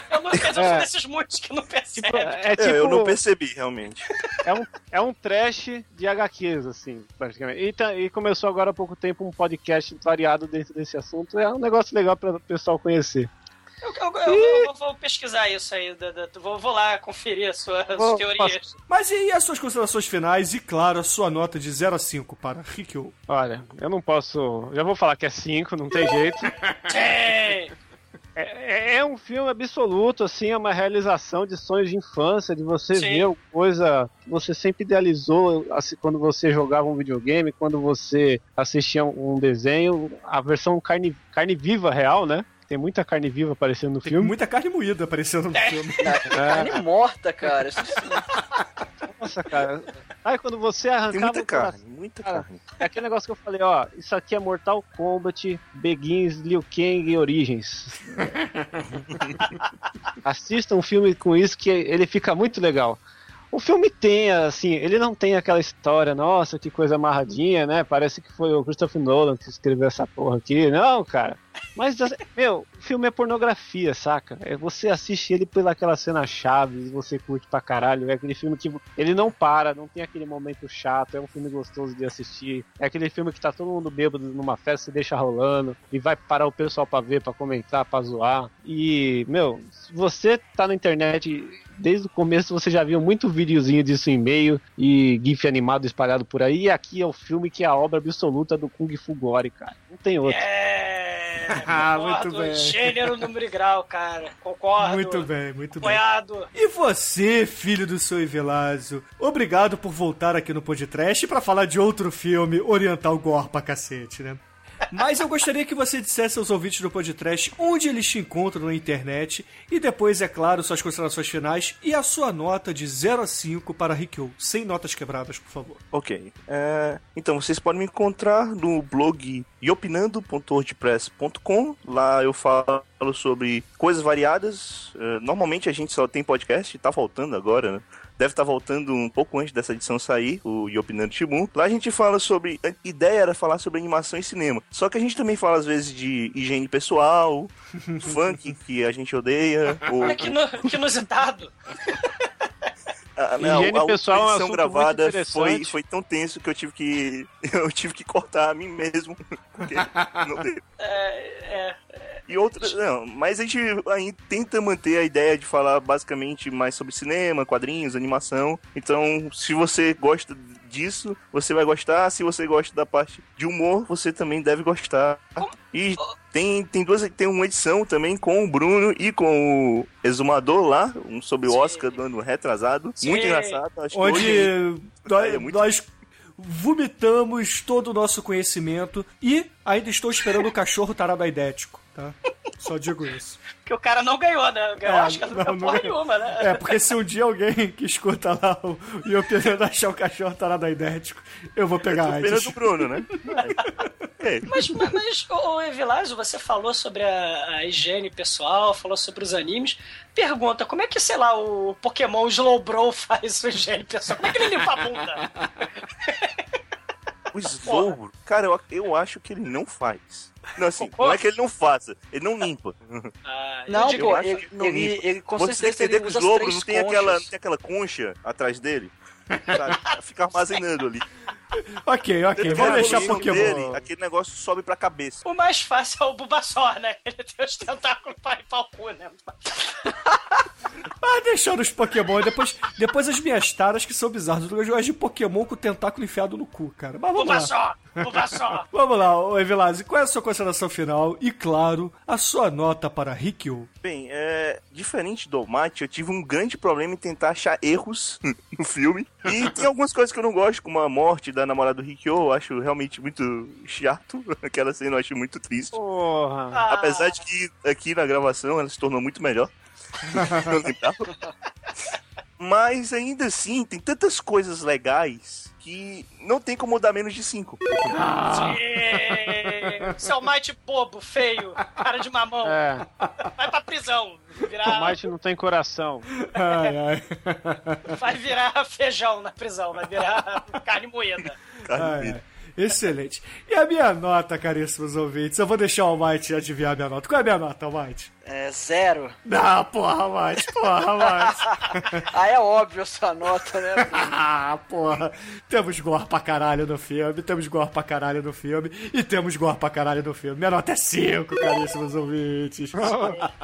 Eu não eu sou É. desses muitos que não percebem. É tipo, eu não percebi, realmente. É um, é um trash de HQs, assim, praticamente. E, tá- e começou agora há pouco tempo um podcast variado dentro desse assunto. É um negócio legal para o pessoal conhecer. Eu, eu- eu- eu vou, vou pesquisar isso aí, da- da- vou, vou lá conferir as suas Vou- teorias. Mas e as suas considerações finais e, claro, a sua nota de 0 a 5 para Rikyo? Olha, eu não posso. Já vou falar que é 5, não tem jeito. Sim. *laughs* É, é um filme absoluto, assim, é uma realização de sonhos de infância, de você Sim. ver uma coisa que você sempre idealizou assim, quando você jogava um videogame, quando você assistia um desenho, a versão carne, carne viva real, né? Tem muita carne viva aparecendo no Tem filme. muita carne moída aparecendo no filme. *laughs* Carne morta, cara. Nossa, cara. Aí quando você arrancava Tem muita carne, muita Cara, carne. É aquele negócio que eu falei, ó, isso aqui é Mortal Kombat, Begins, Liu Kang e Origins. *laughs* Assista um filme com isso que ele fica muito legal. O filme tem, assim, ele não tem aquela história, nossa, que coisa amarradinha, né? Parece que foi o Christopher Nolan que escreveu essa porra aqui. Não, cara. Mas, meu, o filme é pornografia, saca? É, Você assiste ele pelaquela cena chave, você curte pra caralho. É aquele filme que ele não para, não tem aquele momento chato, é um filme gostoso de assistir. É aquele filme que tá todo mundo bêbado numa festa, você deixa rolando e vai parar o pessoal pra ver, pra comentar, pra zoar. E, meu, se você tá na internet desde o começo, você já viu muito videozinho disso em e-mail e GIF animado espalhado por aí. E aqui é o filme que é a obra absoluta do Kung Fu Gore, cara. Não tem outro. É. Ah, concordo, muito bem. Gênero, número e grau, cara. Concordo. Muito bem, muito bem. Apoiado. E você, filho do seu Evelásio, obrigado por voltar aqui no podcast pra falar de outro filme oriental gore pra cacete, né? Mas eu gostaria que você dissesse aos ouvintes do podcast onde eles te encontram na internet e depois, é claro, suas considerações finais e a sua nota de 0 a 5 para Rikyo, sem notas quebradas, por favor. Ok. É, então, vocês podem me encontrar no blog iopinando.wordpress.com. Lá eu falo sobre coisas variadas. É, normalmente a gente só tem podcast, tá faltando agora, né? Deve estar voltando um pouco antes dessa edição sair, o Iopinando Shibun. Lá a gente fala sobre. A ideia era falar sobre animação e cinema. Só que a gente também fala, às vezes, de higiene pessoal, *laughs* funk que a gente odeia. ou, Olha *laughs* que, no, que inusitado. *laughs* Ah, não, Higiene a pessoal é um edição assunto muito gravada foi, foi tão tenso que eu tive que eu tive que cortar a mim mesmo. porque não teve. É, é, E outras, não, mas a gente aí tenta manter a ideia de falar basicamente mais sobre cinema, quadrinhos, animação. Então, se você gosta disso, você vai gostar. Se você gosta da parte de humor, você também deve gostar. E tem, tem duas, tem uma edição também com o Bruno e com o Exumador lá, um sobre o Oscar do ano retrasado. Sim. Muito engraçado. Acho que Onde hoje- nós, é muito- nós vomitamos todo o nosso conhecimento e ainda estou esperando o cachorro tarado aidético, tá? Só digo isso. *laughs* Porque o cara não ganhou, né? Ganhou É, Oscar não, não, ganhou não nenhuma, né? É, porque se um dia alguém *laughs* que escuta lá o Iopinando *laughs* achar o cachorro tarado aidético, eu vou pegar Pena AIDS. do Bruno, né? Mas, mas, mas ô, ô, Evilásio, você falou sobre a, a higiene pessoal, falou sobre os animes. Pergunta, como é que, sei lá, o Pokémon Slowbro faz sua higiene pessoal? Como é que ele limpa a bunda? O Slow, cara, eu, eu acho que ele não faz. Não, assim, não é que ele não faça, ele não limpa. *laughs* Ah, Não, pô, ele, que não ele, limpa. ele com Você certeza entender ele que o usa as Slobo três não tem aquela, não tem aquela concha atrás dele? Sabe? Fica armazenando ali. *laughs* Ok, ok, vamos vai deixar Pokémon. dele, aquele negócio sobe pra cabeça. O mais fácil é o Bulbasaur, né? *laughs* Ele tem os tentáculos pra limpar o cu, né? Ah, deixando os Pokémon. Depois, depois as minhas taras que são bizarras. Eu gosto de Pokémon com o tentáculo enfiado no cu, cara. Mas vamos lá. Bulbasaur! Bulbasaur! Vamos lá, Evilásio, qual é a sua consideração final? E, claro, a sua nota para Rikyo. Bem, é, diferente do Mate, eu tive um grande problema em tentar achar erros *laughs* no filme. E tem algumas coisas que eu não gosto, como a morte da namorada do Rikyo, eu acho realmente muito chato. *laughs* Aquela cena eu acho muito triste. Porra. Ah. Apesar de que aqui na gravação ela se tornou muito melhor. *laughs* Eu lembrava. Mas ainda assim, tem tantas coisas legais que não tem como dar menos de 5. Ê, Seu Might bobo, feio, cara de mamão. É, Vai pra prisão. o Virar, Mike não tem coração. Ai, ai. vai virar feijão na prisão, vai virar carne moída. Ai, ai. Excelente. E a minha nota, caríssimos ouvintes? Eu vou deixar o Almighty adivinhar a minha nota. Qual é a minha nota, Almighty? É zero. Não, porra, Almighty, porra, Almighty. *laughs* Ah, é óbvio essa nota, né? *laughs* Ah, porra. Temos gore pra caralho no filme, temos gore pra caralho no filme e temos gore pra caralho no filme. Minha nota é 5, caríssimos ouvintes. *laughs*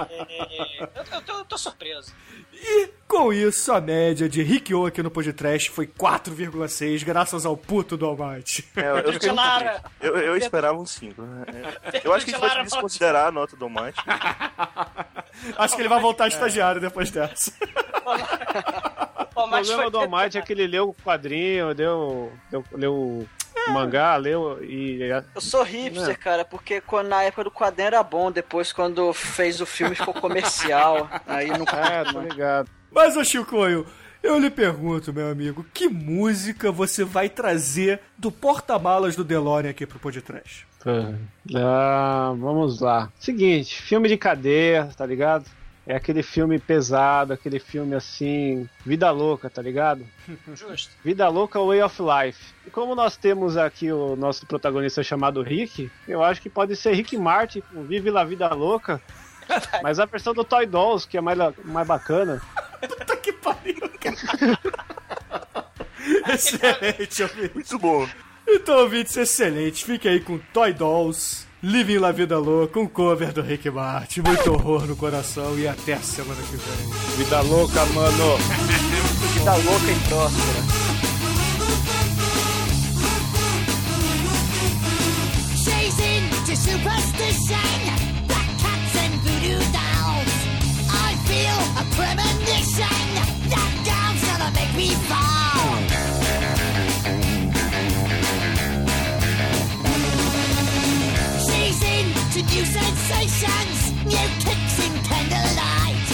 É, eu, eu tô, eu tô surpreso. E com isso, a média de Rikyo aqui no podcast foi 4,6, graças ao puto do Almighty. É, eu, eu, fiquei eu, eu esperava um 5. Eu acho que a gente pode desconsiderar a nota do Mate. *laughs* Acho que ele vai voltar estagiário depois dessa. O problema do Almighty é que ele leu o quadrinho, deu, deu, leu o mangá, leu e. Eu sou hipster, cara, porque quando, na época do quadrinho era bom, depois quando fez o filme ficou comercial. *laughs* Aí não É, tô ligado. Mas, ô Chicoio, Eu lhe pergunto, meu amigo, que música você vai trazer do porta-malas do DeLorean aqui pro podcast? Ah, vamos lá. Seguinte, filme de cadeia, tá ligado? É aquele filme pesado, aquele filme assim, vida louca, tá ligado? Justo. Vida louca, Way of Life. E como nós temos aqui o nosso protagonista chamado Rick, eu acho que pode ser Rick Martin com Vive La Vida Louca. Mas a versão do Toy Dolls, que é mais, mais bacana. Puta que pariu, cara. Excelente, ouvinte. Muito bom. Então, ouvintes, excelente. Fique aí com Toy Dolls, Living La Vida Louca, um cover do Rick Martin. Muito horror no coração e até a semana que vem. Vida louca, mano. *laughs* Vida louca e próspera. Into superstition, black cats and voodoo dolls. I feel a premonition that girl's gonna make me fall. Into new sensations, new kicks in candlelight.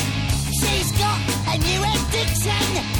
She's got a new addiction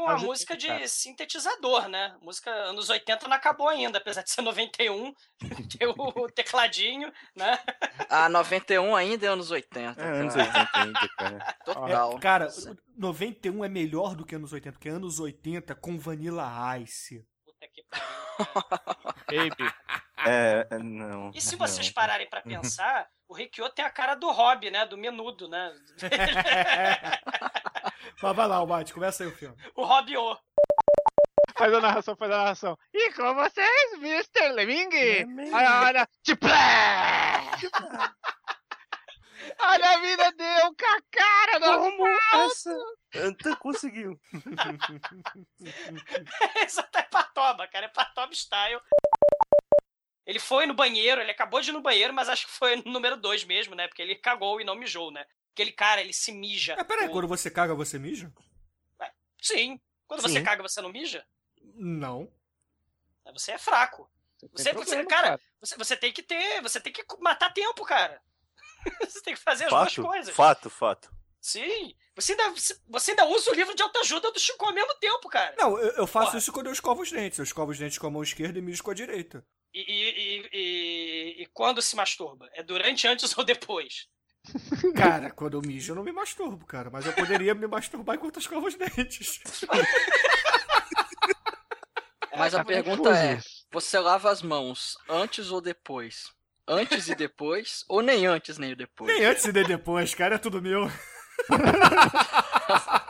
com a música de cara. sintetizador, né? Música anos 80 não acabou ainda, apesar de ser *laughs* 91. *laughs* Tem o tecladinho, né? A 91 ainda é anos 80. É, anos cara. 80 ainda, cara. *laughs* Total. É, cara, 91 é melhor do que anos 80, porque anos 80 com Vanilla Ice. Puta que pariu. Baby. É, é, não. E se não. vocês pararem pra pensar, o Rikyo tem a cara do Rob, né? Do menudo, né? Mas vai lá, Almighty, começa aí o filme. o Rob O. Faz a narração, faz a narração. E com vocês, Mr. Lemming? Olha, olha. Tiplé! *laughs* Olha a vida deu com a cara do Como essa? Anta conseguiu. *laughs* Isso até é patoba, cara. É patoba style. Ele foi no banheiro, ele acabou de ir no banheiro, mas acho que foi no número 2 mesmo, né? Porque ele cagou e não mijou, né? Aquele cara, ele se mija. Ah, peraí, O- quando você caga, você mija? Sim. Quando Sim. você caga, você não mija? Não. Você é fraco. Você, tem você- problema, cara, cara. Você, você tem que ter. Você tem que matar tempo, cara. *laughs* você tem que fazer as duas Fato, coisas. fato, fato. Sim. Você ainda, você ainda usa o livro de autoajuda do Chico ao mesmo tempo, cara. Não, eu, eu faço Porra. isso quando eu escovo os dentes. Eu escovo os dentes com a mão esquerda e mijo com a direita. E, e, e, e- e quando se masturba? É durante, antes *laughs* ou depois? *laughs* Cara, quando eu mijo, eu não me masturbo, cara. Mas eu poderia me masturbar enquanto eu escovo os dentes. *laughs* Mas a pergunta é: você lava as mãos antes ou depois? Antes e depois? ou nem antes nem depois? Nem antes e nem depois, cara. É tudo meu. *laughs*